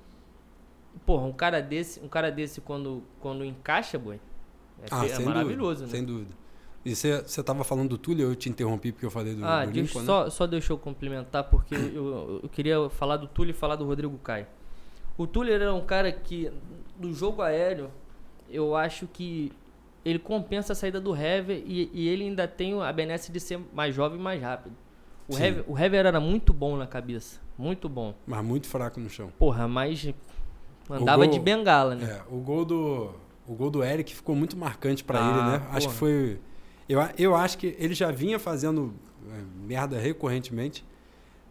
Porra, um cara desse, um cara desse quando, quando encaixa, boi, é, Ah, é maravilhoso, dúvida, né? Sem dúvida. E você você tava falando do Túlio, eu te interrompi porque eu falei do, Ah, do Lincoln, né? só, só deixa eu complementar, porque eu, eu, queria falar do Túlio e falar do Rodrigo Caio. O Túlio era um cara que, do jogo aéreo, eu acho que ele compensa a saída do Hever e, e ele ainda tem a benesse de ser mais jovem e mais rápido. O. Hever, o Hever era muito bom na cabeça, muito bom. Mas muito fraco no chão. Porra, mas andava gol- de bengala, né? É, o gol do o gol do Eric ficou muito marcante pra Ah, ele, né? Acho porra. que foi eu, eu acho que ele já vinha fazendo é, merda recorrentemente,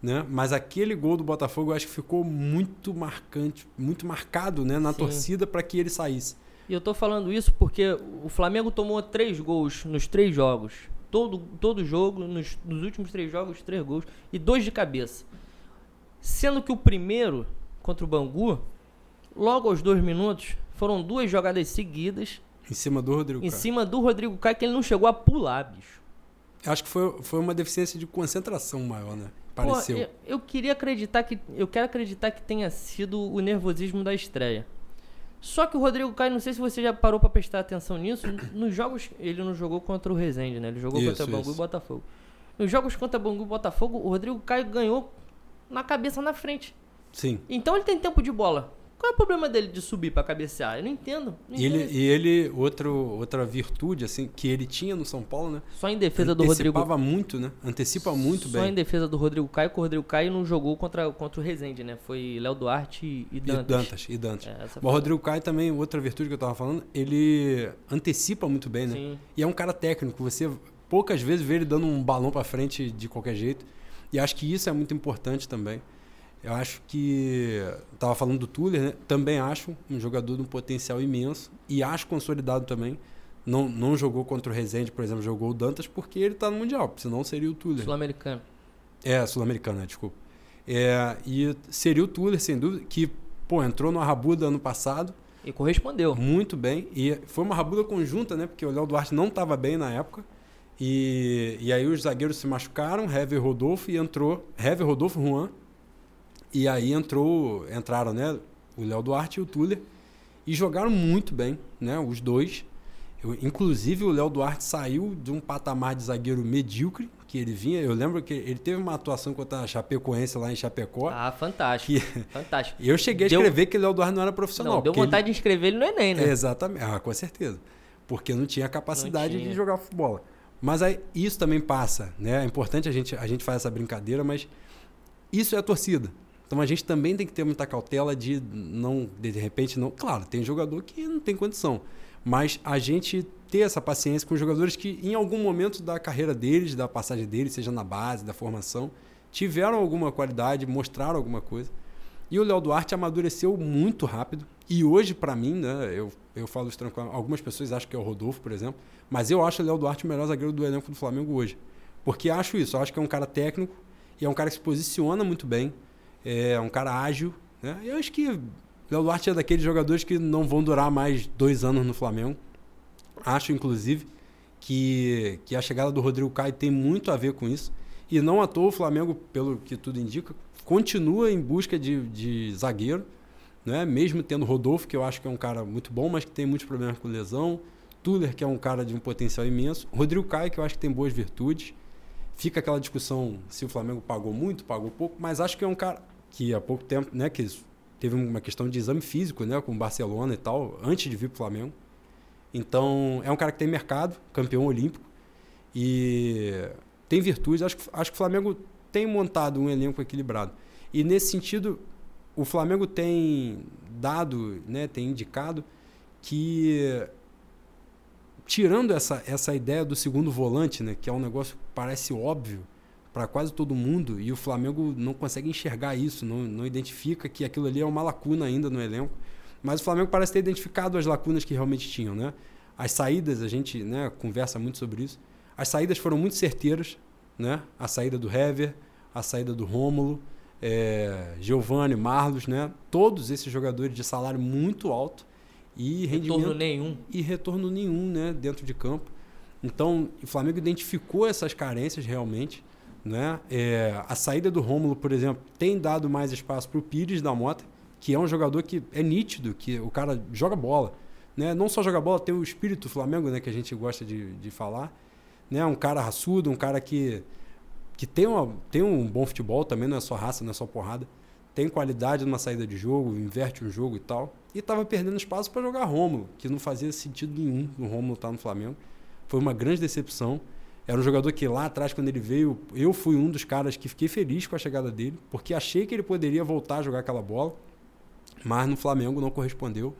né? Mas aquele gol do Botafogo eu acho que ficou muito marcante, muito marcado, né, na Sim. torcida pra que ele saísse. E eu tô falando isso porque o Flamengo tomou três gols nos três jogos. Todo, todo jogo, nos, nos últimos três jogos, três gols. E dois de cabeça. Sendo que o primeiro, contra o Bangu, logo aos dois minutos, foram duas jogadas seguidas Em cima do Rodrigo em Caio. cima do Rodrigo Caio, que ele não chegou a pular, bicho. Acho que foi, foi uma deficiência de concentração maior, né? Pô, Pareceu. eu, eu queria acreditar que. Eu quero acreditar que tenha sido o nervosismo da estreia. Só que o Rodrigo Caio, não sei se você já parou pra prestar atenção nisso, nos jogos. Ele não jogou contra o Rezende, né? Ele jogou Isso, contra o Bangu e Botafogo. Nos jogos contra Bangu e Botafogo, o Rodrigo Caio ganhou na cabeça na frente. Sim. Então ele tem tempo de bola. Qual é o problema dele de subir para cabecear? Eu não entendo. Não e, ele, entendo. e ele, outro, outra virtude, assim, que ele tinha no São Paulo, né? Só em defesa do Rodrigo. Antecipava muito, né? Antecipa muito Só bem. em defesa do Rodrigo Caio, que o Rodrigo Caio não jogou contra, contra o Rezende, né? Foi Léo Duarte e, e Dantas. E Dantas, e Dantas. É, o Rodrigo Caio também, outra virtude que eu tava falando, ele antecipa muito bem, né? Sim. E é um cara técnico. Você poucas vezes vê ele dando um balão para frente de qualquer jeito. E acho que isso é muito importante também. Eu acho que. Tava falando do Tuller, né? Também acho um jogador de um potencial imenso. E acho consolidado também. Não, não jogou contra o Rezende, por exemplo, jogou o Dantas porque ele tá no Mundial. Senão seria o Tuller. Sul-Americano. É, Sul-Americana, desculpa. É, e seria o Tuller, sem dúvida, que pô, entrou no Arrabuda ano passado, E correspondeu. muito bem. E foi uma Arrabuda conjunta, né? Porque o Léo Duarte não estava bem na época. E, e aí os zagueiros se machucaram, Hever e Rodolfo, e entrou Hever, Rodolfo Juan. E aí entrou, entraram, né? O Léo Duarte e o Tuller. E jogaram muito bem, né? Os dois. Eu- inclusive o Léo Duarte saiu de um patamar de zagueiro medíocre que ele vinha. Eu lembro que ele teve uma atuação contra a Chapecoense lá em Chapecó. Ah, fantástico. Fantástico. E eu cheguei a Deu- escrever que o Léo Duarte não era profissional. Não, deu porque ele- vontade de inscrever ele no Enem, né? Exatamente. Ah, com certeza. Porque não tinha capacidade Não tinha. de jogar futebol. Mas aí, isso também passa, né? É importante a gente, a gente fazer essa brincadeira, mas isso é a torcida. Então a gente também tem que ter muita cautela de não, de repente, não. Claro, tem jogador que não tem condição. Mas a gente ter essa paciência com jogadores que, em algum momento da carreira deles, da passagem deles, seja na base, da formação, tiveram alguma qualidade, mostraram alguma coisa. E o Léo Duarte amadureceu muito rápido. E hoje, para mim, né, eu, eu falo isso tranquilo. Algumas pessoas acham que é o Rodolfo, por exemplo. Mas eu acho o Léo Duarte o melhor zagueiro do elenco do Flamengo hoje. Porque acho isso. Acho que é um cara técnico e é um cara que se posiciona muito bem. É um cara ágil. Né? Eu acho que Léo Duarte é daqueles jogadores que não vão durar mais dois anos no Flamengo. Acho, inclusive, que, que a chegada do Rodrigo Caio tem muito a ver com isso. E não à toa o Flamengo, pelo que tudo indica, continua em busca de, de zagueiro, né? mesmo tendo Rodolfo, que eu acho que é um cara muito bom, mas que tem muitos problemas com lesão. Tuller, que é um cara de um potencial imenso. Rodrigo Caio, que eu acho que tem boas virtudes. Fica aquela discussão se o Flamengo pagou muito, pagou pouco, mas acho que é um cara que há pouco tempo, né, que teve uma questão de exame físico, né, com o Barcelona e tal, antes de vir para o Flamengo. Então, é um cara que tem mercado, campeão olímpico, e tem virtudes. Acho, que- acho que o Flamengo tem montado um elenco equilibrado. E nesse sentido, o Flamengo tem dado, né, tem indicado que tirando essa, essa ideia do segundo volante, né, que é um negócio que parece óbvio para quase todo mundo e o Flamengo não consegue enxergar isso, não, não identifica que aquilo ali é uma lacuna ainda no elenco. Mas o Flamengo parece ter identificado as lacunas que realmente tinham, né? As saídas, a gente né, conversa muito sobre isso. As saídas foram muito certeiras, né? A saída do Hever, a saída do Rômulo, é, Giovanni, Marlos, né? Todos esses jogadores de salário muito alto e rendimento Retorno nenhum. e retorno nenhum né, dentro de campo. Então, o Flamengo identificou essas carências realmente. Né? É, a saída do Rômulo, por exemplo, tem dado mais espaço para o Pires da Mota, que é um jogador que é nítido, que o cara joga bola. Né? Não só joga bola, tem o espírito do Flamengo, né, que a gente gosta de, de falar. Né? Um cara raçudo, um cara que, que tem, uma, tem um bom futebol também, não é só raça, não é só porrada. Tem qualidade numa saída de jogo, inverte um jogo e tal. E estava perdendo espaço para jogar Rômulo, que não fazia sentido nenhum o Rômulo estar no Flamengo. Foi uma grande decepção. Era um jogador que lá atrás, quando ele veio, eu fui um dos caras que fiquei feliz com a chegada dele, porque achei que ele poderia voltar a jogar aquela bola, mas no Flamengo não correspondeu.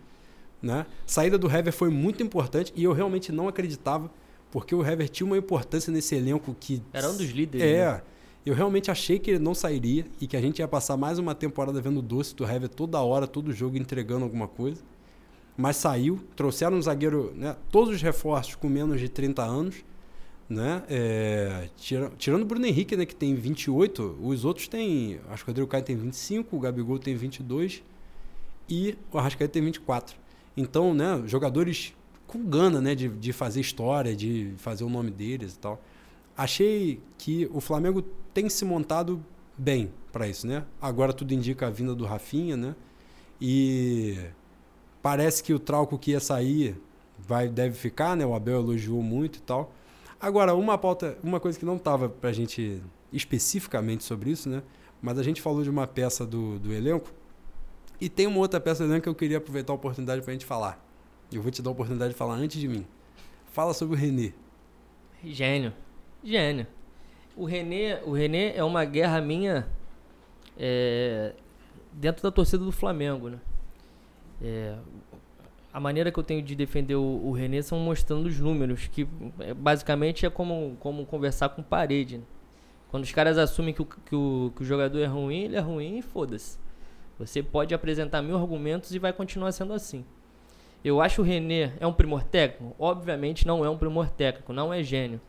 Né? Saída do Hever foi muito importante e eu realmente não acreditava, porque o Hever tinha uma importância nesse elenco que. Era um dos líderes. É. né? Eu realmente achei que ele não sairia e que a gente ia passar mais uma temporada vendo o doce do Hever toda hora, todo jogo entregando alguma coisa. Mas saiu, trouxeram um zagueiro, né, todos os reforços com menos de 30 anos. Né? É, tira, tirando o Bruno Henrique, né, que tem 28, os outros têm. Acho que o Rodrigo Caio tem 25, o Gabigol tem 22 e o Arrascaeta tem 24. Então, né, jogadores com gana né, de, de fazer história, de fazer o nome deles e tal. Achei que o Flamengo tem se montado bem para isso, né? Agora tudo indica a vinda do Rafinha, né? E parece que o Trauco que ia sair vai deve ficar, né? O Abel elogiou muito e tal. Agora, uma pauta, uma coisa que não estava para a gente especificamente sobre isso, né? Mas a gente falou de uma peça do, do elenco E tem uma outra peça que eu queria aproveitar a oportunidade para a gente falar. Eu vou te dar a oportunidade de falar antes de mim. Fala sobre o René. Gênio. Gênio. O René, o René é uma guerra minha é, dentro da torcida do Flamengo, né? É, a maneira que eu tenho de defender o, o René são mostrando os números, que é, basicamente é como, como conversar com parede. Né? Quando os caras assumem que o, que, o, que o jogador é ruim, ele é ruim e foda-se. Você pode apresentar mil argumentos e vai continuar sendo assim. Eu acho o René é um primor técnico? Obviamente não é um primor técnico, não é gênio.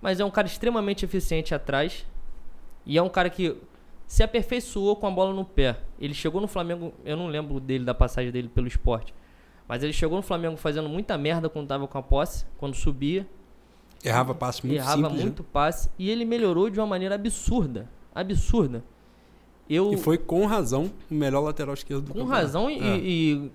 Mas é um cara extremamente eficiente atrás. E é um cara que se aperfeiçoou com a bola no pé. Ele chegou no Flamengo, eu não lembro dele, da passagem dele pelo esporte. Mas ele chegou no Flamengo fazendo muita merda quando tava com a posse, quando subia. Errava passe muito Errava simples, né? muito passe. E ele melhorou de uma maneira absurda. Absurda. Eu, E foi com razão o melhor lateral esquerdo do com campeonato. razão e, É. e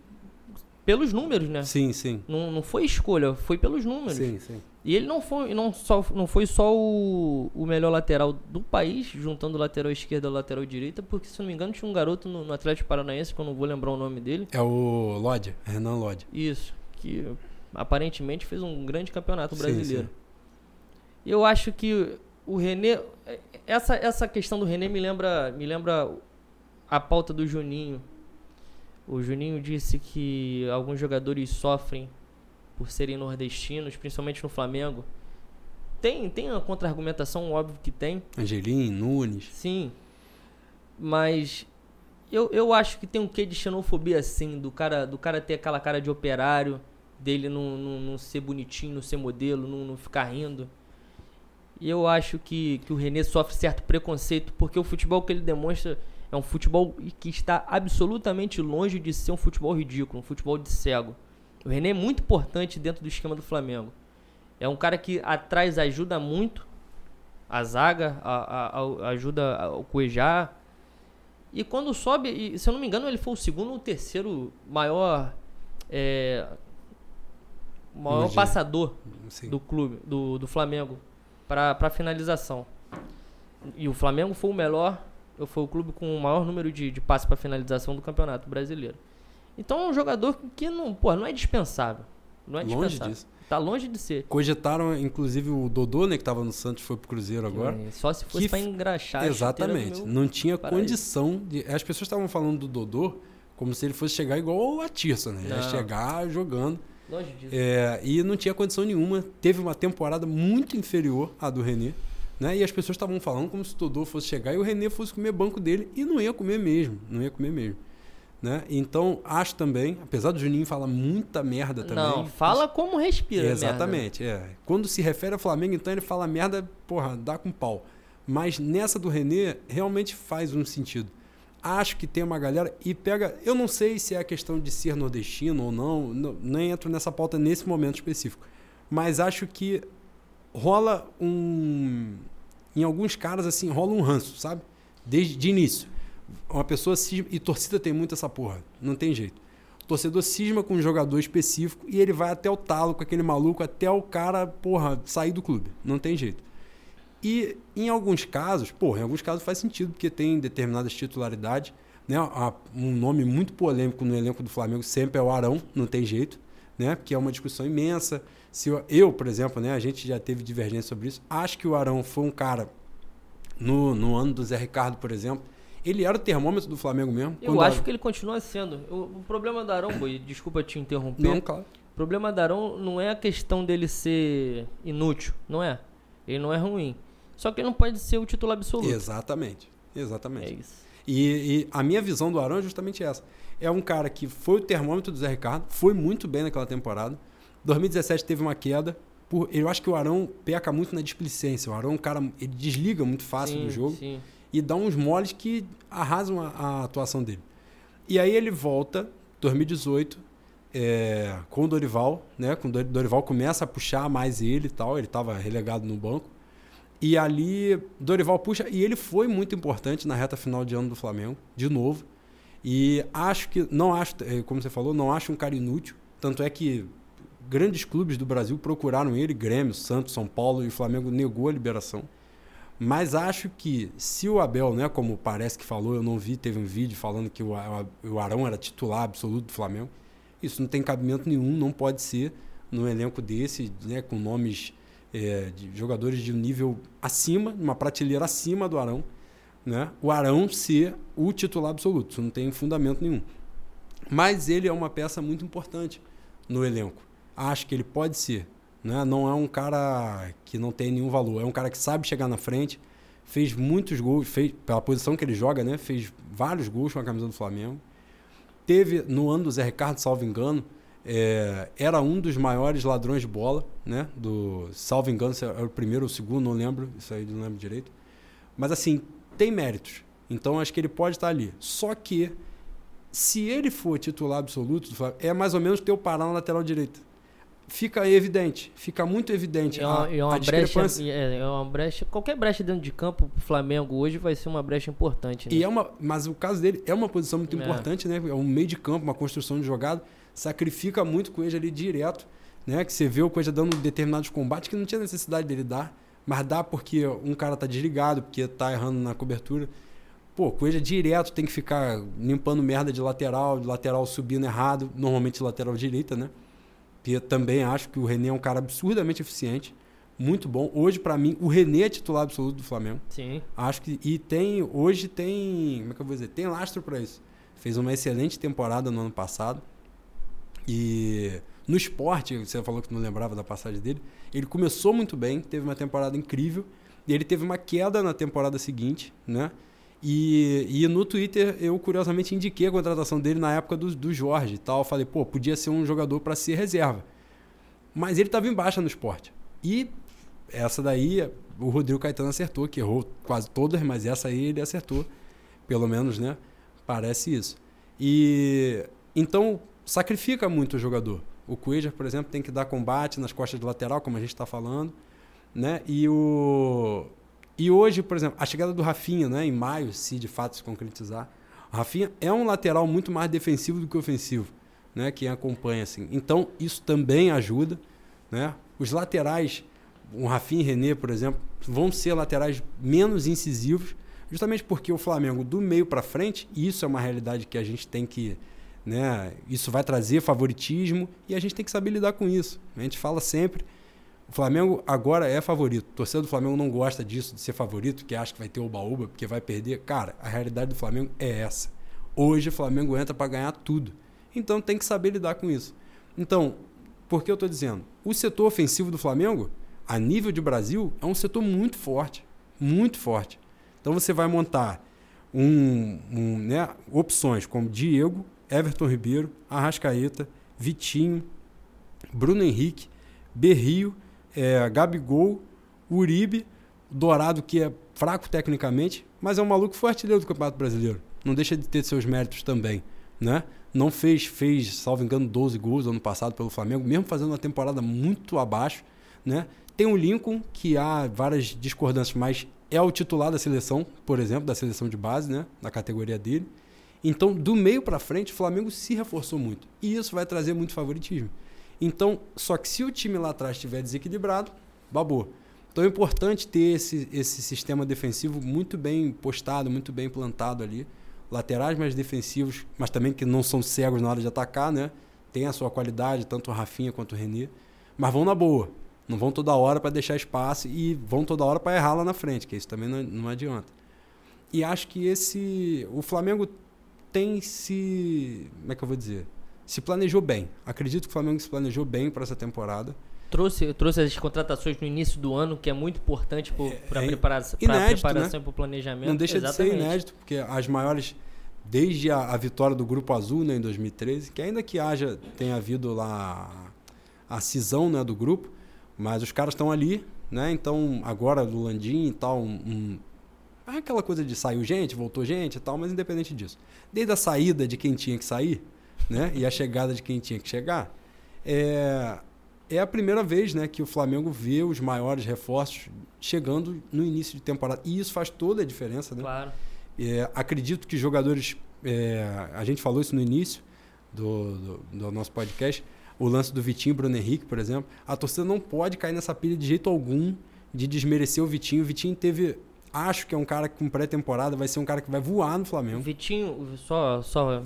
pelos números, né? Sim, sim. Não, não foi escolha, foi pelos números. Sim, sim. E ele não foi, não só, não foi só o, o melhor lateral do país, juntando o lateral esquerdo e o lateral direita, porque se não me engano tinha um garoto no, no Atlético Paranaense, que eu não vou lembrar o nome dele. É o Lodge, Renan Lodge. Isso, que aparentemente fez um grande campeonato Sim, brasileiro. sim. E eu acho que o René, essa, essa questão do René me lembra, me lembra a pauta do Juninho. O Juninho disse que alguns jogadores sofrem por serem nordestinos, principalmente no Flamengo. Tem, tem a contra-argumentação, óbvio que tem. Angelim, Nunes. Sim. Mas eu, eu acho que tem um quê de xenofobia assim, do cara, do cara ter aquela cara de operário, dele não, não, não ser bonitinho, não ser modelo, não, não ficar rindo. E eu acho que, que o René sofre certo preconceito, porque o futebol que ele demonstra é um futebol que está absolutamente longe de ser um futebol ridículo, um futebol de cego. O René é muito importante dentro do esquema do Flamengo. É um cara que atrás ajuda muito a zaga, a, a- a- ajuda o Cuejá. E quando sobe, e, se eu não me engano, ele foi o segundo ou o terceiro maior, é, maior Imagina. passador Sim. do clube, do, do Flamengo, para finalização. E o Flamengo foi o melhor, foi o clube com o maior número de, de passes para finalização do Campeonato Brasileiro. Então é um jogador que não, pô, não é dispensável. Não é Longe dispensável. disso. Tá longe de ser. Cogitaram, inclusive, o Dodô, né, que tava no Santos, foi pro Cruzeiro agora. É, Só se fosse Que para f- engraxar. Exatamente. Não tinha paraíso. condição de. As pessoas estavam falando do Dodô como se ele fosse chegar igual a Tirsa, né? Ia chegar jogando. Longe disso. É, e não tinha condição nenhuma. Teve uma temporada muito inferior à do René. Né? E as pessoas estavam falando como se o Dodô fosse chegar e o René fosse comer banco dele. E não ia comer mesmo. Não ia comer mesmo. Né? Então, acho também, apesar do Juninho falar muita merda também. Não, fala como respira. Exatamente, é. Quando se refere ao Flamengo, então ele fala merda, porra, dá com pau. Mas nessa do René, realmente faz um sentido. Acho que tem uma galera e pega. Eu não sei se é a questão de ser nordestino ou não, não nem entro nessa pauta nesse momento específico. Mas acho que rola um. Em alguns caras, assim, rola um ranço, sabe? Desde de início. Uma pessoa cisma. E torcida tem muito essa porra. Não tem jeito. O torcedor cisma com um jogador específico e ele vai até o talo com aquele maluco, até o cara, porra, sair do clube. Não tem jeito. E em alguns casos, porra, em alguns casos faz sentido, porque tem determinadas titularidades. Né? Um nome muito polêmico no elenco do Flamengo sempre é o Arão, não tem jeito, né? Porque é uma discussão imensa. Se eu, eu, por exemplo, né, a gente já teve divergência sobre isso. Acho que o Arão foi um cara no, no ano do Zé Ricardo, por exemplo, ele era o termômetro do Flamengo mesmo. Eu acho Arão- que ele continua sendo. O, o problema da Arão, Boi, desculpa te interromper. Não, claro. O problema da Arão não é a questão dele ser inútil, não é. Ele não é ruim. Só que ele não pode ser o titular absoluto. Exatamente. Exatamente. É isso. E, e a minha visão do Arão é justamente essa. É um cara que foi o termômetro do Zé Ricardo, foi muito bem naquela temporada. 2017 teve uma queda. Por, eu acho que o Arão peca muito na displicência. O Arão é um cara, ele desliga muito fácil sim, do jogo Sim. E dá uns moles que arrasam a, a atuação dele. E aí ele volta, 2018, é, com o Dorival, né? Com o Dor- Dorival começa a puxar mais ele e tal. Ele estava relegado no banco. E ali, Dorival puxa, e ele foi muito importante na reta final de ano do Flamengo, de novo. E acho que, não acho, eh, como você falou, não acho um cara inútil. Tanto é que grandes clubes do Brasil procuraram ele, Grêmio, Santos, São Paulo, e o Flamengo negou a liberação. Mas acho que se o Abel, né, como parece que falou, eu não vi, teve um vídeo falando que o, Arão era titular absoluto do Flamengo. Isso não tem cabimento nenhum, não pode ser num elenco desse, né, com nomes é, de jogadores de um nível acima, uma prateleira acima do Arão, né, o Arão ser o titular absoluto. Isso não tem fundamento nenhum. Mas ele é uma peça muito importante no elenco. Acho que ele pode ser. Né? Não é um cara que não tem nenhum valor. É um cara que sabe chegar na frente, fez muitos gols, fez, pela posição que ele joga, né? fez vários gols com a camisa do Flamengo. Teve, no ano do Zé Ricardo, salvo engano, é, era um dos maiores ladrões de bola, né? Do, salvo engano, se era o primeiro ou o segundo, não lembro, isso aí não lembro direito. Mas assim, tem méritos. Então acho que ele pode estar ali. Só que, se ele for titular absoluto, é mais ou menos ter o Pará na lateral direita fica evidente, fica muito evidente é uma, a, é uma a brecha, é, é, uma brecha, qualquer brecha dentro de campo pro Flamengo hoje vai ser uma brecha importante. Né? E é uma, mas o caso dele é uma posição muito é. importante, né? É um meio de campo, uma construção de jogada, sacrifica muito com ele ali direto, né? Que você vê o Coisa dando determinados combates que não tinha necessidade dele dar, mas dá porque um cara tá desligado, porque tá errando na cobertura. Pô, Coelho direto tem que ficar limpando merda de lateral, de lateral subindo errado, normalmente lateral direita, né? Porque também acho que o René é um cara absurdamente eficiente, muito bom. Hoje, para mim, o René é titular absoluto do Flamengo. Sim. Acho que. E tem. Hoje tem. Como é que eu vou dizer? Tem lastro para isso. Fez uma excelente temporada no ano passado. E no esporte, você falou que não lembrava da passagem dele. Ele começou muito bem, teve uma temporada incrível. E ele teve uma queda na temporada seguinte, né? E, e no Twitter eu curiosamente indiquei a contratação dele na época do, do Jorge e tal. Falei, pô, podia ser um jogador para ser reserva. Mas ele estava em baixa no esporte. E essa daí o Rodrigo Caetano acertou, que errou quase todas, mas essa aí ele acertou. Pelo menos, né? Parece isso. E então sacrifica muito o jogador. O Cueja, por exemplo, tem que dar combate nas costas de lateral, como a gente está falando. Né? E o, e hoje, por exemplo, a chegada do Rafinha, né, em maio, se de fato se concretizar, o Rafinha é um lateral muito mais defensivo do que ofensivo, né, quem acompanha assim. Então, isso também ajuda, né? Os laterais, o Rafinha e René, por exemplo, vão ser laterais menos incisivos, justamente porque o Flamengo do meio para frente, e isso é uma realidade que a gente tem que, né, isso vai trazer favoritismo e a gente tem que saber lidar com isso. A gente fala sempre o Flamengo agora é favorito. O torcedor do Flamengo não gosta disso, de ser favorito, que acha que vai ter o baúba porque vai perder. Cara, a realidade do Flamengo é essa. Hoje o Flamengo entra para ganhar tudo. Então tem que saber lidar com isso. Então, por que eu estou dizendo? O setor ofensivo do Flamengo, a nível de Brasil, é um setor muito forte. Muito forte. Então você vai montar um, um né, opções como Diego, Everton Ribeiro, Arrascaeta, Vitinho, Bruno Henrique, Berrio é, Gabigol, Uribe, Dourado, que é fraco tecnicamente, mas é um maluco foi artilheiro do Campeonato Brasileiro. Não deixa de ter seus méritos também, né? Não fez, fez, salvo engano, 12 gols ano passado pelo Flamengo, mesmo fazendo uma temporada muito abaixo, né? Tem o Lincoln, que há várias discordâncias, mas é o titular da seleção, por exemplo, da seleção de base, né? Na categoria dele. Então, do meio para frente, o Flamengo se reforçou muito. E isso vai trazer muito favoritismo. Então, só que se o time lá atrás estiver desequilibrado, babou. Então é importante ter esse, esse sistema defensivo muito bem postado, muito bem plantado ali. Laterais mais defensivos, mas também que não são cegos na hora de atacar, né? Tem a sua qualidade, tanto o Rafinha quanto o Renê. Mas vão na boa. Não vão toda hora para deixar espaço e vão toda hora para errar lá na frente, que isso também não, não adianta. E acho que esse. O Flamengo tem se. Como é que eu vou dizer? Se planejou bem. Acredito que o Flamengo se planejou bem para essa temporada. Trouxe, trouxe as contratações no início do ano, que é muito importante para é, é preparação, inédito, preparação né? para o planejamento. Não deixa Exatamente. de ser inédito, porque as maiores, desde a, a, vitória do Grupo Azul né, em 2013, que ainda que haja, tenha havido lá a, cisão né, do grupo, mas os caras estão ali, né? Então, agora do Landim e tal, um, um, aquela coisa de saiu gente, voltou gente e tal, mas independente disso. Desde a saída de quem tinha que sair, né? e a chegada de quem tinha que chegar, é, é a primeira vez né, que o Flamengo vê os maiores reforços chegando no início de temporada. E isso faz toda a diferença. Né? Claro. É, acredito que jogadores. É, a gente falou isso no início do, do, do, nosso podcast. O lance do Vitinho e Bruno Henrique, por exemplo. A torcida não pode cair nessa pilha de jeito algum de desmerecer o Vitinho. O Vitinho teve. Acho que é um cara com pré-temporada, vai ser um cara que vai voar no O Flamengo. Vitinho, só, só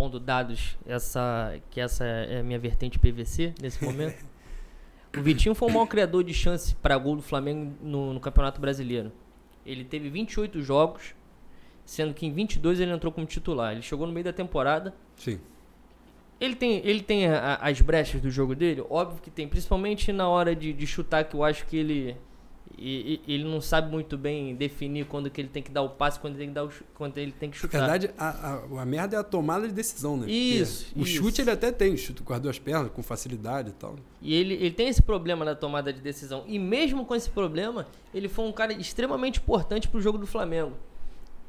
pondo dados, essa, que essa é a minha vertente PVC nesse momento. o Vitinho foi o maior criador de chance para gol do Flamengo no, no Campeonato Brasileiro. Ele teve 28 jogos, sendo que em 22 ele entrou como titular. Ele chegou no meio da temporada. Sim. Ele tem, ele tem a- as brechas do jogo dele? Óbvio que tem, principalmente na hora de, de chutar, que eu acho que ele, e- e- ele não sabe muito bem definir quando que ele tem que dar o passe, quando ele tem que, dar o, quando ele tem que Na chutar. verdade, a, a, a merda é a tomada de decisão, né? Porque Isso, O isso. chute ele até tem, chute com as duas pernas, com facilidade e tal. E ele, ele tem esse problema na tomada de decisão. E mesmo com esse problema, ele foi um cara extremamente importante pro jogo do Flamengo.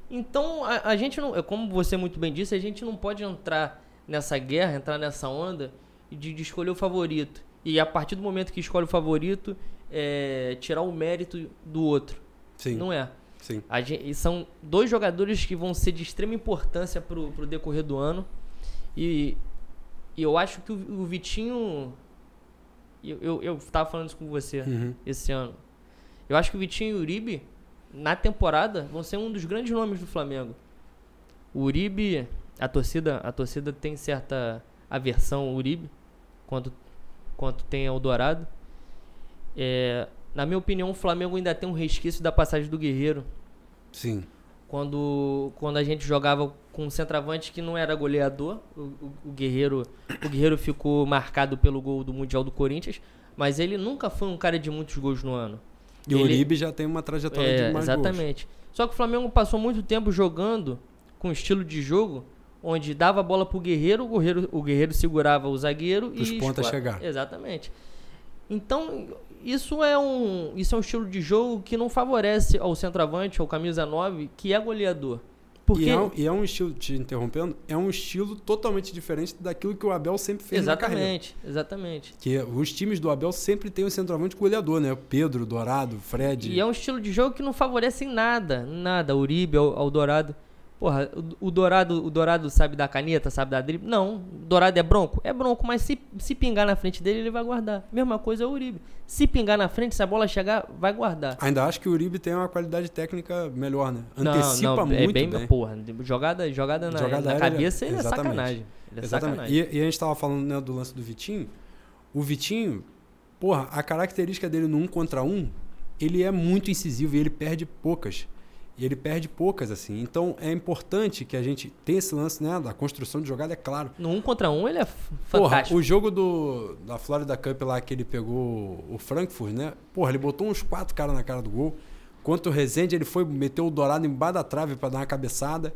Então, a, a gente não. é Como você muito bem disse, a gente não pode entrar nessa guerra, entrar nessa onda de, de escolher o favorito. E a partir do momento que escolhe o favorito, é, tirar o mérito do outro. Sim, Não é. sim. A gen- e são dois jogadores que vão ser de extrema importância pro, pro decorrer do ano. E, e eu acho que o, o Vitinho. Eu, eu, eu tava falando isso com você Uhum. esse ano. Eu acho que o Vitinho e o Uribe, na temporada, vão ser um dos grandes nomes do Flamengo. O Uribe, a torcida, a torcida tem certa aversão ao Uribe, quanto, quanto tem ao Dourado. É, na minha opinião, o Flamengo ainda tem um resquício da passagem do Guerreiro. Sim. Quando, quando a gente jogava com um centroavante que não era goleador, o, o- o Guerreiro o Guerreiro ficou marcado pelo gol do Mundial do Corinthians, mas ele nunca foi um cara de muitos gols no ano. E o Ele- Uribe já tem uma trajetória É, de mais gols. exatamente. Só que o Flamengo passou muito tempo jogando com um estilo de jogo onde dava a bola pro Guerreiro, o Guerreiro, o Guerreiro segurava o zagueiro e pontas escoa- chegar. Exatamente. Então, isso é um, isso é um estilo de jogo que não favorece ao centroavante, ao camisa 9, que é goleador. Porque E, é, um- e é um estilo, te interrompendo, é um estilo totalmente diferente daquilo que o Abel sempre fez exatamente, exatamente. Que os times do Abel sempre tem um centroavante goleador, né? O Pedro, Dourado, Fred. E é um estilo de jogo que não favorece em nada, nada. Uribe, ao, ao Dourado. Porra, o, o Dourado, o Dourado sabe dar caneta, sabe dar drible? Não. O Dourado é bronco? É bronco, mas se, se pingar na frente dele, ele vai guardar. Mesma coisa é o Uribe. Se pingar na frente, se a bola chegar, vai guardar. Ainda acho que o Uribe tem uma qualidade técnica melhor, né? Não, Antecipa não, muito é bem, bem. porra, jogada, jogada na, Jogada na cabeça ele é exatamente. sacanagem. Ele é Exatamente. sacanagem. E, e a gente tava falando né, do lance do Vitinho. O Vitinho, porra, a característica dele no um contra um, ele é muito incisivo e ele perde poucas. E ele perde poucas, assim. Então é importante que a gente tenha esse lance, né? Da construção de jogada, é claro. No um contra um, ele é Porra, fantástico. o jogo do, da Florida Cup lá que ele pegou o Frankfurt, né? Porra, ele botou uns quatro caras na cara do gol. Quanto o Rezende, ele foi meteu o Dourado embaixo da trave para dar uma cabeçada.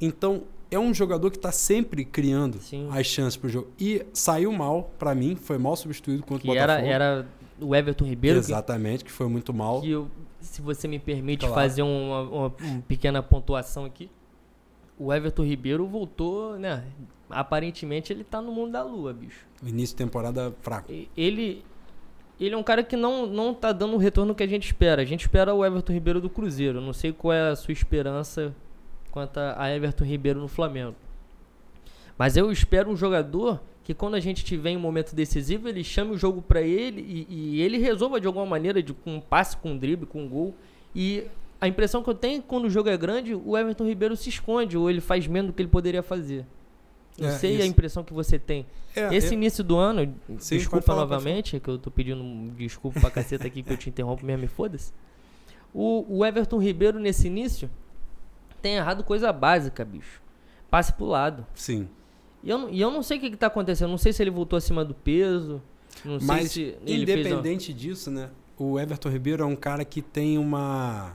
Então, é um jogador que tá sempre criando Sim. as chances pro jogo. E saiu mal, para mim, foi mal substituído contra o Que era, Botafogo. era o Everton Ribeiro, que Exatamente, que foi muito mal. que eu, se você me permite Claro. fazer uma, uma- uma pequena pontuação aqui, o Everton Ribeiro voltou, né? Aparentemente ele tá no mundo da lua, bicho. Início de temporada fraco. Ele, ele é um cara que não, não tá dando o retorno que a gente espera. A gente espera o Everton Ribeiro do Cruzeiro. Não sei qual é a sua esperança quanto a Everton Ribeiro no Flamengo. Mas eu espero um jogador que quando a gente tiver em um momento decisivo, ele chame o jogo pra ele e, e ele resolva de alguma maneira, de, com um passe, com um drible, com um gol. E a impressão que eu tenho é que quando o jogo é grande, o Everton Ribeiro se esconde ou ele faz menos do que ele poderia fazer. Não É, sei a isso. impressão que você tem. É, Esse é- início do ano, Sim, desculpa novamente, que eu tô pedindo desculpa pra caceta aqui que eu te interrompo mesmo e foda-se. O, o Everton Ribeiro nesse início tem errado coisa básica, bicho. Passe pro lado. sim. E eu, não- e eu não sei o que, que tá acontecendo. Não sei se ele voltou acima do peso. Não sei Mas, se ele fez. independente disso, né? O Everton Ribeiro é um cara que tem uma.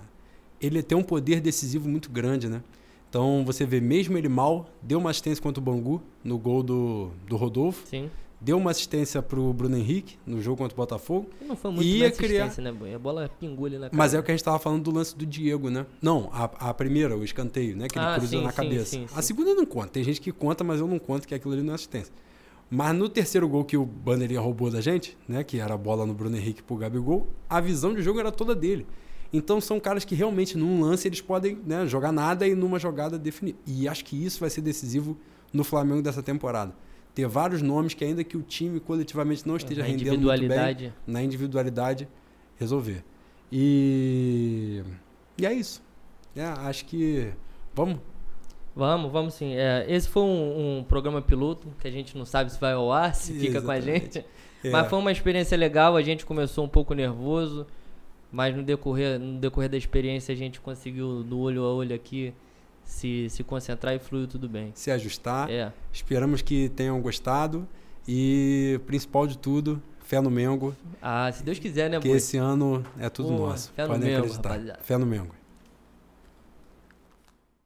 Ele tem um poder decisivo muito grande, né? Então você vê, mesmo ele mal, deu uma assistência contra o Bangu no gol do, do Rodolfo, Sim. Deu uma assistência pro Bruno Henrique no jogo contra o Botafogo. Não foi muito Ia criar- assistência, né, boy? A bola pingou ali na cara. Mas é o que a gente tava falando do lance do Diego, né? Não, a, a primeira, o escanteio, né? Que ele Ah, cruza sim, na sim, cabeça. sim, A segunda não conta. Tem gente que conta, mas eu não conto que aquilo ali não é assistência. Mas no terceiro gol que o Bandeirinha roubou da gente, né? Que era a bola no Bruno Henrique pro Gabigol, a visão de jogo era toda dele. Então são caras que realmente num lance eles podem né, jogar nada e numa jogada definir. E acho que isso vai ser decisivo no Flamengo dessa temporada. Ter vários nomes que ainda que o time coletivamente não esteja Na rendendo muito bem, na individualidade resolver. E, e é isso. É, acho que. Vamos? Vamos, vamos sim. É, esse foi um, um, programa piloto que a gente não sabe se vai ao ar, se fica Exatamente. com a gente. É. Mas foi uma experiência legal. A gente começou um pouco nervoso, mas no decorrer, no decorrer da experiência a gente conseguiu, no olho a olho aqui, se, se concentrar e fluiu tudo bem. Se ajustar. É. Esperamos que tenham gostado. E principal de tudo, fé no Mengo. Ah, se Deus quiser, né, Que esse ano é tudo Pô, nosso. Fé no Mengo, Fé no Mengo.